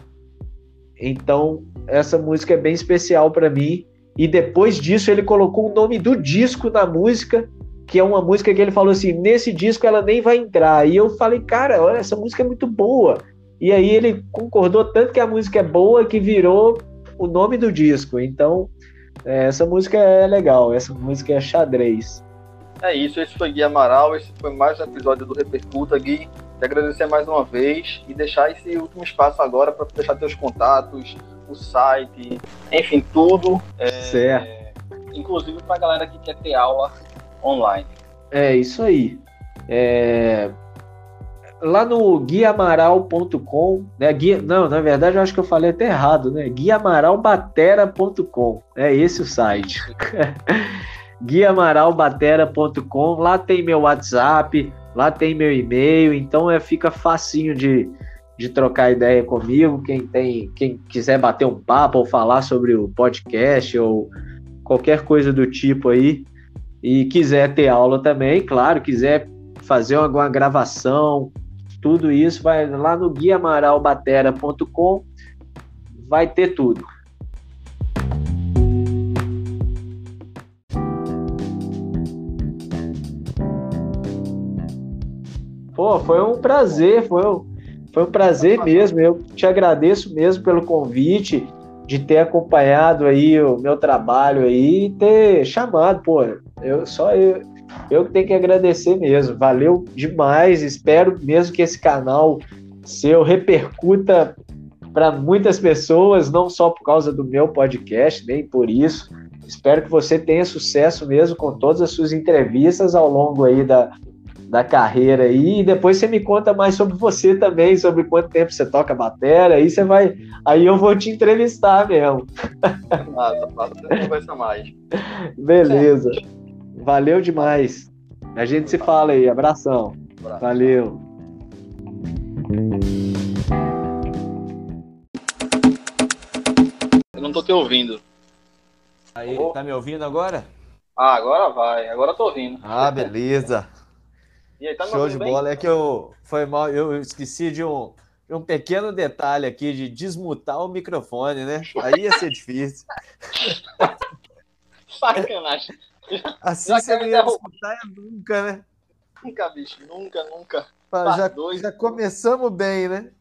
Então, essa música é bem especial para mim. E depois disso, ele colocou o nome do disco na música, que é uma música que ele falou assim: nesse disco ela nem vai entrar. E eu falei, cara, olha, essa música é muito boa. E aí ele concordou tanto que a música é boa que virou o nome do disco. Então, é, essa música é legal, essa música é xadrez. É isso, esse foi Gui Amaral, esse foi mais um episódio do Repercuta, Gui. Te agradecer mais uma vez e deixar esse último espaço agora para deixar teus contatos, o site, enfim, tudo. É, certo. Inclusive para a galera que quer ter aula online. É isso aí. É, lá no guiamaral.com, né? Guia, não, na verdade eu acho que eu falei até errado, né? guiamaralbatera.com. É esse o site. guiamaralbatera.com. Lá tem meu WhatsApp, lá tem meu e-mail, então é fica facinho de, de trocar ideia comigo. Quem tem, quem quiser bater um papo ou falar sobre o podcast ou qualquer coisa do tipo aí e quiser ter aula também, claro, quiser fazer alguma gravação, tudo isso vai lá no guiamaralbatera.com, vai ter tudo. Pô, foi um prazer, foi um, foi um prazer mesmo. Eu te agradeço mesmo pelo convite, de ter acompanhado aí o meu trabalho aí e ter chamado, pô. Eu só eu, eu tenho que agradecer mesmo. Valeu demais. Espero mesmo que esse canal seu repercuta para muitas pessoas, não só por causa do meu podcast, nem por isso. Espero que você tenha sucesso mesmo com todas as suas entrevistas ao longo aí da, da carreira aí. E depois você me conta mais sobre você também, sobre quanto tempo você toca bateria. Aí você vai. Aí eu vou te entrevistar mesmo. Massa, massa, conversa mais. Beleza. Valeu demais. A gente se fala aí. Abração. Valeu. Eu não tô te ouvindo. Aí, tá me ouvindo agora? Ah, agora vai. Agora eu tô ouvindo. Ah, beleza. Aí, tá Show de bola. Bem? É que eu foi mal, eu esqueci de um, de um pequeno detalhe aqui de desmutar o microfone, né? Aí ia ser difícil. Sacanagem. Assim já você não ia escutar nunca, né? Nunca, bicho. Nunca, nunca. já, já começamos bem, né?